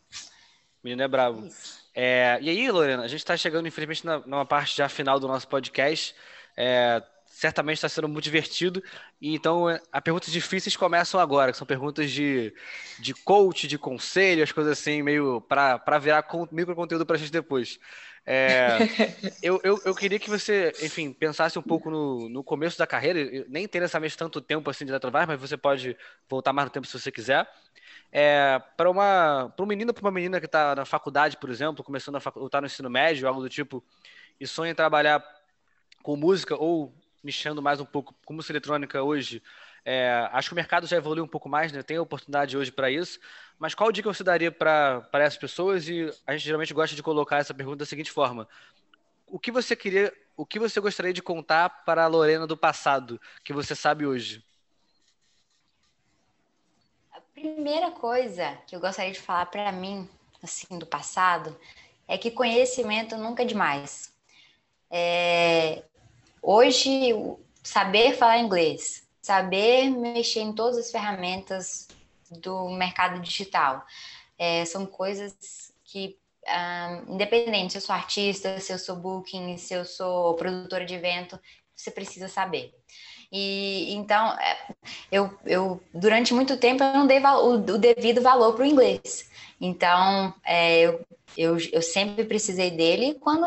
Menino é bravo. É, e aí, Lorena, a gente está chegando, infelizmente, na, numa parte já final do nosso podcast. É, certamente está sendo muito divertido. E então, as perguntas difíceis começam agora, que são perguntas de, de coach, de conselho, as coisas assim, meio para virar micro conteúdo para a gente depois. É, eu, eu, eu, queria que você, enfim, pensasse um pouco no, no começo da carreira, nem ter necessariamente tanto tempo assim de Eletrovar, mas você pode voltar mais no tempo se você quiser. É, para uma para um menino para uma menina que está na faculdade, por exemplo, começando a fac... ou está no ensino médio, algo do tipo, e sonha em trabalhar com música ou nichando mais um pouco com música eletrônica hoje, é, acho que o mercado já evoluiu um pouco mais, né? tem oportunidade hoje para isso. Mas qual dica você daria para essas pessoas? E a gente geralmente gosta de colocar essa pergunta da seguinte forma: o que você queria, o que você gostaria de contar para a Lorena do passado que você sabe hoje? A primeira coisa que eu gostaria de falar para mim, assim, do passado, é que conhecimento nunca é demais. É, Hoje, saber falar inglês, saber mexer em todas as ferramentas do mercado digital, é, são coisas que, um, independente se eu sou artista, se eu sou booking, se eu sou produtora de evento, você precisa saber. E então, é, eu, eu durante muito tempo eu não dei o, o devido valor para o inglês. Então, é, eu, eu, eu sempre precisei dele quando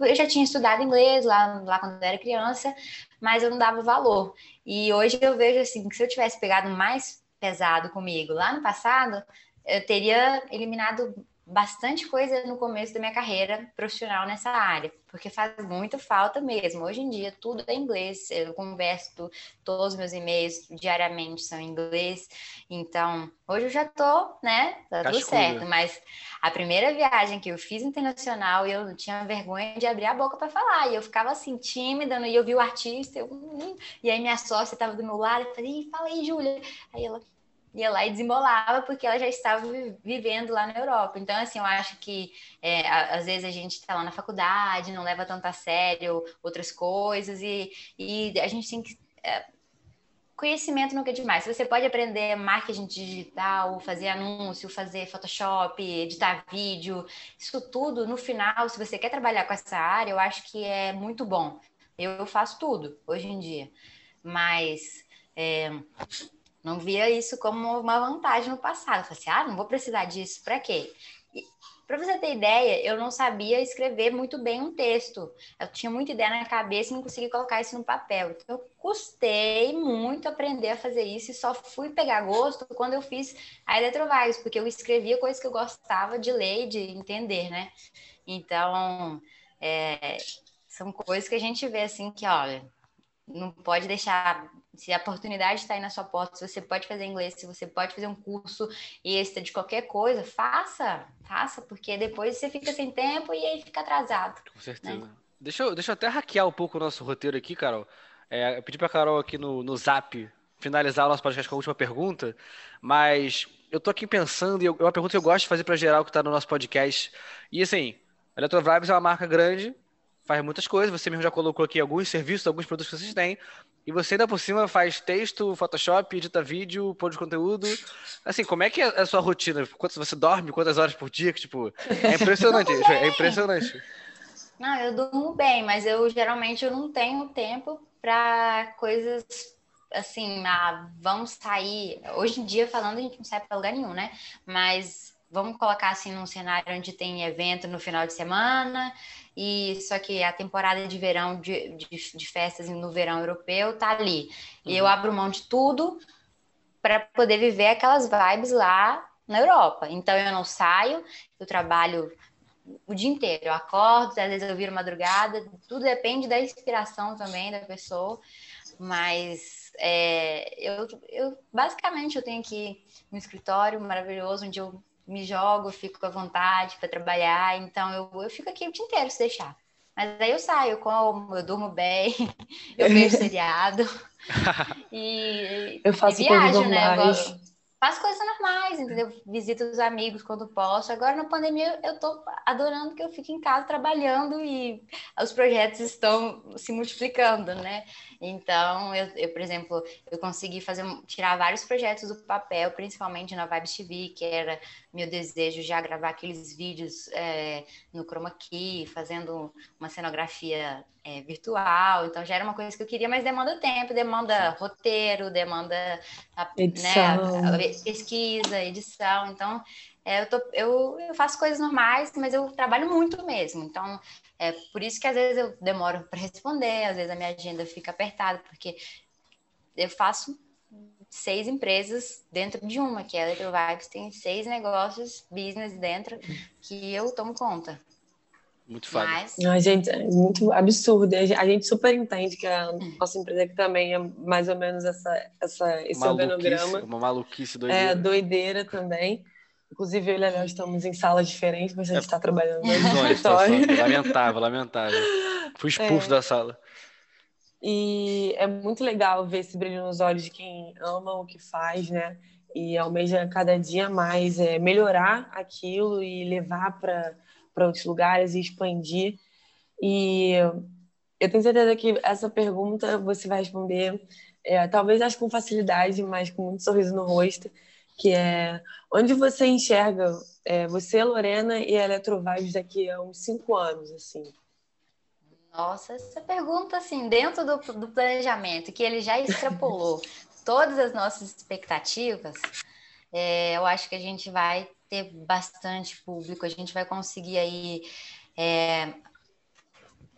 eu já tinha estudado inglês lá, lá quando eu era criança, mas eu não dava valor. E hoje eu vejo assim que se eu tivesse pegado mais pesado comigo lá no passado, eu teria eliminado bastante coisa no começo da minha carreira profissional nessa área, porque faz muito falta mesmo. Hoje em dia tudo é inglês, eu converso, todos os meus e-mails diariamente são em inglês, então hoje eu já tô, né, tá Cascuda. tudo certo, mas a primeira viagem que eu fiz internacional, eu tinha vergonha de abrir a boca para falar, e eu ficava assim tímida, e eu vi o artista, eu, hum", e aí minha sócia estava do meu lado, eu falei, fala aí, Júlia. Aí ela, ia lá e desembolava porque ela já estava vivendo lá na Europa. Então, assim, eu acho que é, às vezes a gente está lá na faculdade, não leva tanto a sério outras coisas e, e a gente tem que. É, conhecimento nunca é demais. Você pode aprender marketing digital, fazer anúncio, fazer Photoshop, editar vídeo, isso tudo, no final, se você quer trabalhar com essa área, eu acho que é muito bom. Eu faço tudo hoje em dia. Mas é, não via isso como uma vantagem no passado. Eu falei assim, ah, não vou precisar disso, para quê? Para você ter ideia, eu não sabia escrever muito bem um texto. Eu tinha muita ideia na cabeça e não conseguia colocar isso no papel. Então, eu custei muito aprender a fazer isso e só fui pegar gosto quando eu fiz a Eletrovagos, porque eu escrevia coisas que eu gostava de ler e de entender, né? Então, é, são coisas que a gente vê assim que, olha, não pode deixar. Se a oportunidade está aí na sua porta, se você pode fazer inglês, se você pode fazer um curso extra de qualquer coisa, faça, faça, porque depois você fica sem tempo e aí fica atrasado. Com certeza. Né? Deixa, eu, deixa eu até hackear um pouco o nosso roteiro aqui, Carol. É, eu pedi para a Carol aqui no, no zap finalizar o nosso podcast com a última pergunta, mas eu tô aqui pensando, e é uma pergunta que eu gosto de fazer para geral que está no nosso podcast. E assim, a Electrovibes é uma marca grande, faz muitas coisas, você mesmo já colocou aqui alguns serviços, alguns produtos que vocês têm, e você ainda por cima faz texto, Photoshop, edita vídeo, de conteúdo. Assim, como é que é a sua rotina? Quanto você dorme? Quantas horas por dia? Tipo, é impressionante, é impressionante. Não, eu durmo bem, mas eu geralmente eu não tenho tempo para coisas assim, ah, vamos sair. Hoje em dia, falando, a gente não sai para lugar nenhum, né? Mas vamos colocar assim num cenário onde tem evento no final de semana, e só que a temporada de verão de, de, de festas no verão europeu tá ali. Uhum. E eu uhum. abro mão de tudo para poder viver aquelas vibes lá na Europa. Então eu não saio, eu trabalho o dia inteiro. Eu acordo, às vezes eu viro madrugada, tudo depende da inspiração também da pessoa, mas é, eu, eu basicamente eu tenho aqui um escritório maravilhoso onde eu me jogo, fico à vontade para trabalhar, então eu, eu fico aqui o dia inteiro se deixar. Mas aí eu saio, eu como, eu durmo bem, eu vejo seriado e, eu faço e viajo, né? Eu, faço coisas normais, entendeu? Visito os amigos quando posso. Agora na pandemia eu tô adorando que eu fique em casa trabalhando e os projetos estão se multiplicando, né? Então, eu, eu por exemplo, eu consegui fazer tirar vários projetos do papel, principalmente na Vibes TV, que era meu desejo já gravar aqueles vídeos é, no chroma key, fazendo uma cenografia é, virtual. Então já era uma coisa que eu queria, mas demanda tempo, demanda roteiro, demanda a, edição. Né, a pesquisa, edição. Então é, eu, tô, eu, eu, faço coisas normais, mas eu trabalho muito mesmo. Então é por isso que às vezes eu demoro para responder, às vezes a minha agenda fica apertada, porque eu faço seis empresas dentro de uma, que é a Eletrovibes, tem seis negócios, business dentro, que eu tomo conta. Muito fácil. Mas... A gente, é muito absurdo. A gente super entende que a nossa empresa aqui também é mais ou menos essa, essa, esse maluquice, organograma. Uma maluquice doideira. É, doideira também. Inclusive, eu e Léo estamos em salas diferentes, mas a gente está é... trabalhando no escritório. Lamentável, lamentável. Fui expulso é. da sala. E é muito legal ver esse brilho nos olhos de quem ama o que faz, né? E almeja cada dia mais é, melhorar aquilo e levar para outros lugares e expandir. E eu tenho certeza que essa pergunta você vai responder, é, talvez acho com facilidade, mas com muito sorriso no rosto, que é onde você enxerga é, você, Lorena e a Eletrovibes daqui a uns cinco anos, assim? Nossa, essa pergunta, assim, dentro do, do planejamento, que ele já extrapolou todas as nossas expectativas, é, eu acho que a gente vai ter bastante público, a gente vai conseguir aí é,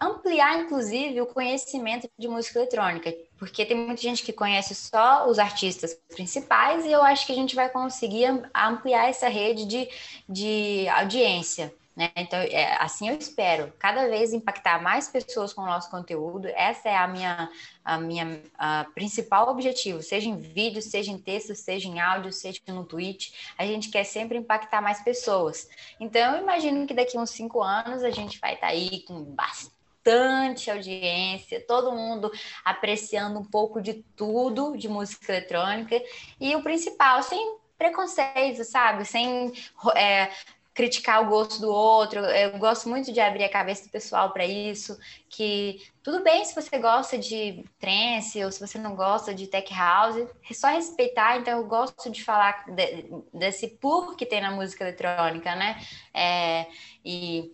ampliar, inclusive, o conhecimento de música eletrônica, porque tem muita gente que conhece só os artistas principais e eu acho que a gente vai conseguir ampliar essa rede de, de audiência. Né? Então, é, assim eu espero cada vez impactar mais pessoas com o nosso conteúdo. Essa é a minha, a minha a principal objetivo, seja em vídeo, seja em texto, seja em áudio, seja no tweet. A gente quer sempre impactar mais pessoas. Então, eu imagino que daqui uns cinco anos a gente vai estar tá aí com bastante audiência, todo mundo apreciando um pouco de tudo de música eletrônica e o principal, sem preconceito, sabe? Sem é, criticar o gosto do outro. Eu gosto muito de abrir a cabeça do pessoal para isso, que tudo bem se você gosta de trance ou se você não gosta de tech house, é só respeitar. Então eu gosto de falar de, desse por que tem na música eletrônica, né? É, e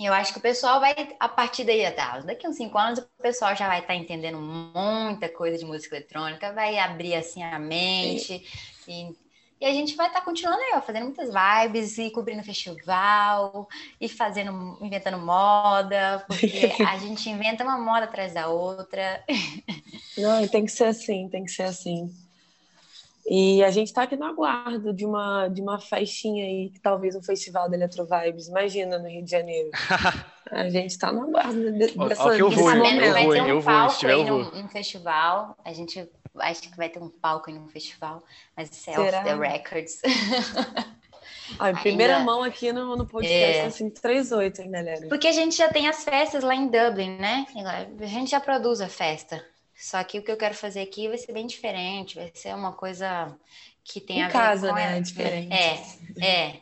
eu acho que o pessoal vai, a partir daí, daqui uns cinco anos, o pessoal já vai estar tá entendendo muita coisa de música eletrônica, vai abrir assim a mente. E, e a gente vai estar tá continuando aí, ó, fazendo muitas vibes e cobrindo festival e fazendo, inventando moda, porque a gente inventa uma moda atrás da outra. Não, tem que ser assim, tem que ser assim. E a gente está aqui no aguardo de uma, de uma festinha aí, que talvez um festival da Electro Vibes, imagina, no Rio de Janeiro. a gente está no aguardo de, dessa Ó, que eu vou, eu, eu vou, vai ter um palco vou, no, festival. A gente acho que vai ter um palco aí no festival, mas isso é off the records. Ah, em primeira Ainda... mão aqui no, no podcast, é. assim, 3-8, hein, galera? Porque a gente já tem as festas lá em Dublin, né? A gente já produz a festa. Só que o que eu quero fazer aqui vai ser bem diferente, vai ser uma coisa que tem em a ver casa, com né? Diferente. É, é.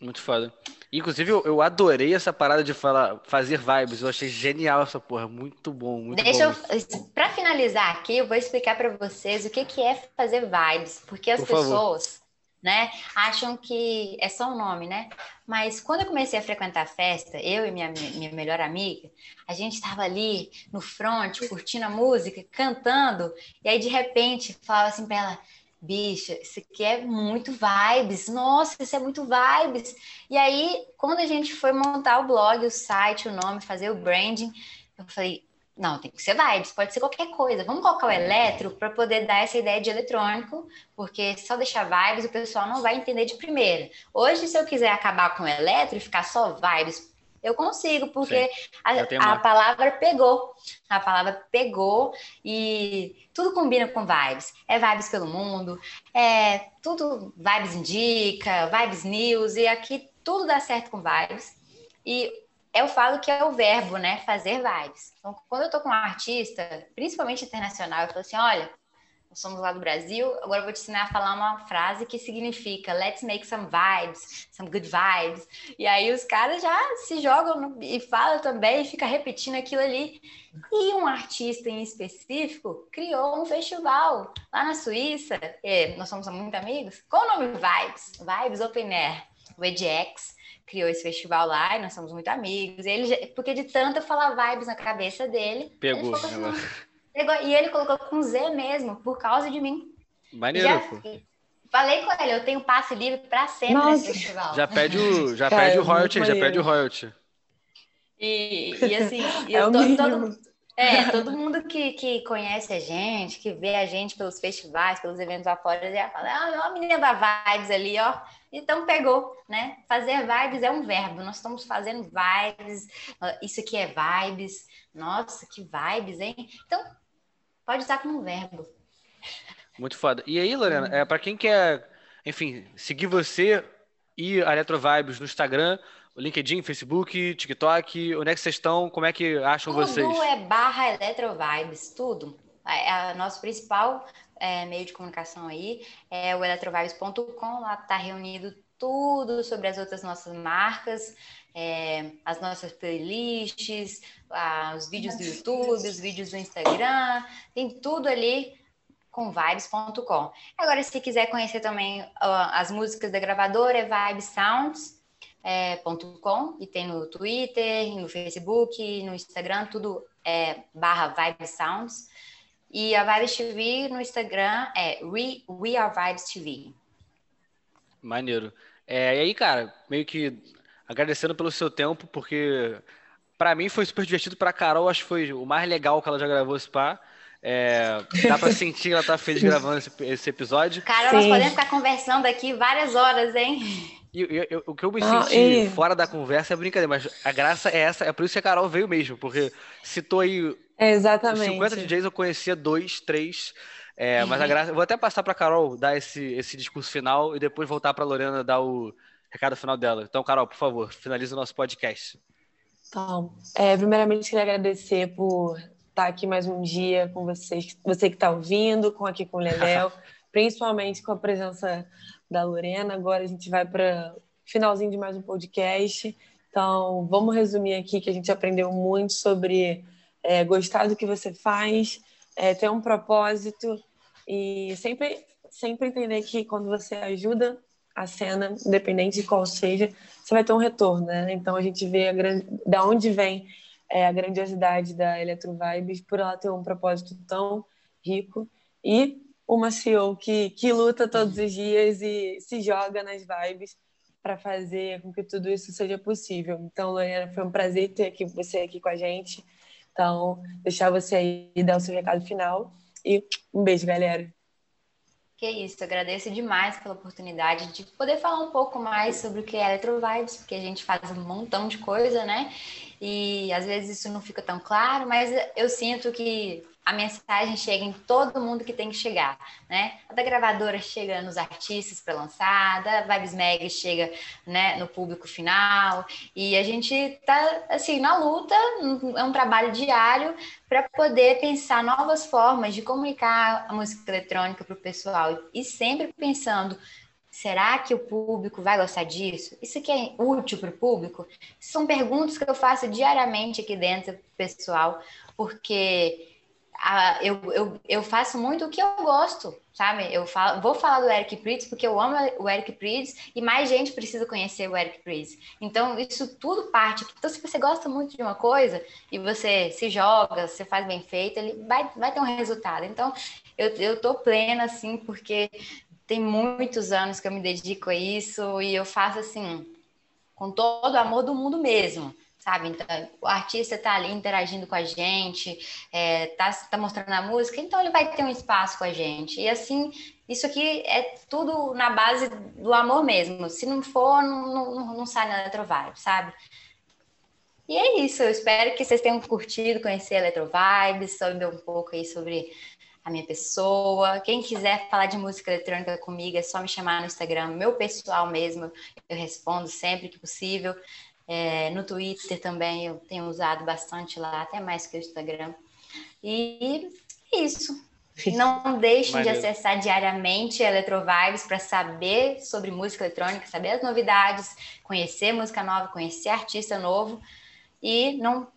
Muito foda. Inclusive, eu, eu, adorei essa parada de falar, fazer vibes. Eu achei genial essa porra. Muito bom, muito Deixa bom. Eu. Pra finalizar aqui, eu vou explicar para vocês o que, que é fazer vibes. Porque as Por pessoas. Favor né? Acham que é só um nome, né? Mas quando eu comecei a frequentar a festa, eu e minha, minha melhor amiga, a gente estava ali no front, curtindo a música, cantando, e aí de repente falava assim para ela: bicha, isso aqui é muito vibes, nossa, isso é muito vibes. E aí, quando a gente foi montar o blog, o site, o nome, fazer o branding, eu falei, não, tem que ser vibes, pode ser qualquer coisa. Vamos colocar o eletro para poder dar essa ideia de eletrônico, porque só deixar vibes o pessoal não vai entender de primeira. Hoje, se eu quiser acabar com o eletro e ficar só vibes, eu consigo, porque a, a, palavra pegou. A palavra pegou e tudo combina com vibes. É vibes pelo mundo, é tudo vibes indica, vibes news, e aqui tudo dá certo com vibes. E eu falo que é o verbo, né? Fazer vibes. Então, quando eu tô com um artista, principalmente internacional, eu falo assim: olha, somos lá do Brasil, agora eu vou te ensinar a falar uma frase que significa let's make some vibes, some good vibes. E aí os caras já se jogam no, e falam também, e fica repetindo aquilo ali. E um artista em específico criou um festival lá na Suíça, nós somos muito amigos, com o nome Vibes, Vibes Open Air, o EDX criou esse festival lá e nós somos muito amigos. Ele, porque de tanto falar vibes na cabeça dele. Pegou. Ele assim, e ele colocou com Z mesmo, por causa de mim. Maneiro, já, Falei com ele, eu tenho passe livre para sempre Nossa. nesse festival. Já pede o, já Cara, pede o royalty, já pede o royalty. E, e assim, é eu tô, todo, é, todo mundo que, que conhece a gente, que vê a gente pelos festivais, pelos eventos afora, já fala, ah, a menina da Vibes ali, ó. Então pegou, né? Fazer vibes é um verbo. Nós estamos fazendo vibes. Isso aqui é vibes. Nossa, que vibes, hein? Então, pode usar como verbo. Muito foda. E aí, Lorena, é, para quem quer, enfim, seguir você e a Retro Vibes no Instagram, LinkedIn, Facebook, TikTok, onde é que vocês estão? Como é que acham tudo vocês? Tudo é barra Eletrovibes, tudo. É, é nosso principal é, meio de comunicação aí é o eletrovibes.com, lá está reunido tudo sobre as outras nossas marcas, é, as nossas playlists, ah, os vídeos do YouTube, os vídeos do Instagram, tem tudo ali com vibes.com. Agora, se quiser conhecer também uh, as músicas da gravadora, é vibessounds.com é, e tem no Twitter, no Facebook, no Instagram, tudo é barra vibessounds. E a Vibes TV no Instagram é We, We Are Vibes TV. Maneiro. É, e aí, cara, meio que agradecendo pelo seu tempo, porque para mim foi super divertido, pra Carol acho que foi o mais legal que ela já gravou esse pá. É, dá pra sentir que ela tá feliz gravando esse, esse episódio. Carol, nós podemos ficar conversando aqui várias horas, hein? E, eu, eu, o que eu me ah, senti ah, fora da conversa é brincadeira, mas a graça é essa, é por isso que a Carol veio mesmo, porque citou aí é exatamente. 50 DJs eu conhecia dois, três. É, mas a graça. Vou até passar para Carol dar esse, esse discurso final e depois voltar para Lorena dar o recado final dela. Então, Carol, por favor, finalize o nosso podcast. Então, é, primeiramente queria agradecer por estar aqui mais um dia com vocês, você que está ouvindo, com aqui com o Leléo, principalmente com a presença da Lorena. Agora a gente vai para finalzinho de mais um podcast. Então, vamos resumir aqui que a gente aprendeu muito sobre é, gostar do que você faz, é, ter um propósito e sempre, sempre entender que quando você ajuda a cena, independente de qual seja, você vai ter um retorno, né? Então a gente vê a grande, da onde vem é, a grandiosidade da Electro Vibes por ela ter um propósito tão rico e uma CEO que, que luta todos os dias e se joga nas vibes para fazer com que tudo isso seja possível. Então, Lorena, foi um prazer ter aqui, você aqui com a gente. Então, deixar você aí dar o seu recado final. E um beijo, galera. Que isso, agradeço demais pela oportunidade de poder falar um pouco mais sobre o que é Eletrovibes, porque a gente faz um montão de coisa, né? E às vezes isso não fica tão claro, mas eu sinto que a mensagem chega em todo mundo que tem que chegar, né? A da gravadora chega nos artistas para lançar, a Vibes Mag chega né, no público final, e a gente tá assim na luta, é um trabalho diário para poder pensar novas formas de comunicar a música eletrônica para o pessoal e sempre pensando Será que o público vai gostar disso? Isso aqui é útil para o público? São perguntas que eu faço diariamente aqui dentro, pessoal, porque eu, eu, eu faço muito o que eu gosto, sabe? Eu falo, vou falar do Eric Prydz porque eu amo o Eric Prydz e mais gente precisa conhecer o Eric Prydz. Então, isso tudo parte. Então, se você gosta muito de uma coisa e você se joga, você faz bem feito, ele vai, vai ter um resultado. Então, eu, eu tô plena, assim, porque tem muitos anos que eu me dedico a isso e eu faço, assim, com todo o amor do mundo mesmo sabe? Então, o artista está ali interagindo com a gente, é, tá, tá mostrando a música, então ele vai ter um espaço com a gente. E assim, isso aqui é tudo na base do amor mesmo. Se não for, não, não, não sai na Electrovibe, sabe? E é isso, eu espero que vocês tenham curtido conhecer a Electrovibes, saber um pouco aí sobre a minha pessoa. Quem quiser falar de música eletrônica comigo, é só me chamar no Instagram, meu pessoal mesmo, eu respondo sempre que possível. É, no Twitter também eu tenho usado bastante lá, até mais que o Instagram. E é isso. Não deixem de acessar diariamente a Eletrovibes para saber sobre música eletrônica, saber as novidades, conhecer música nova, conhecer artista novo e não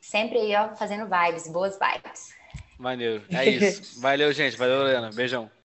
sempre aí ó, fazendo vibes, boas vibes. Maneiro. É isso. Valeu, gente. Valeu, Lorena. Beijão.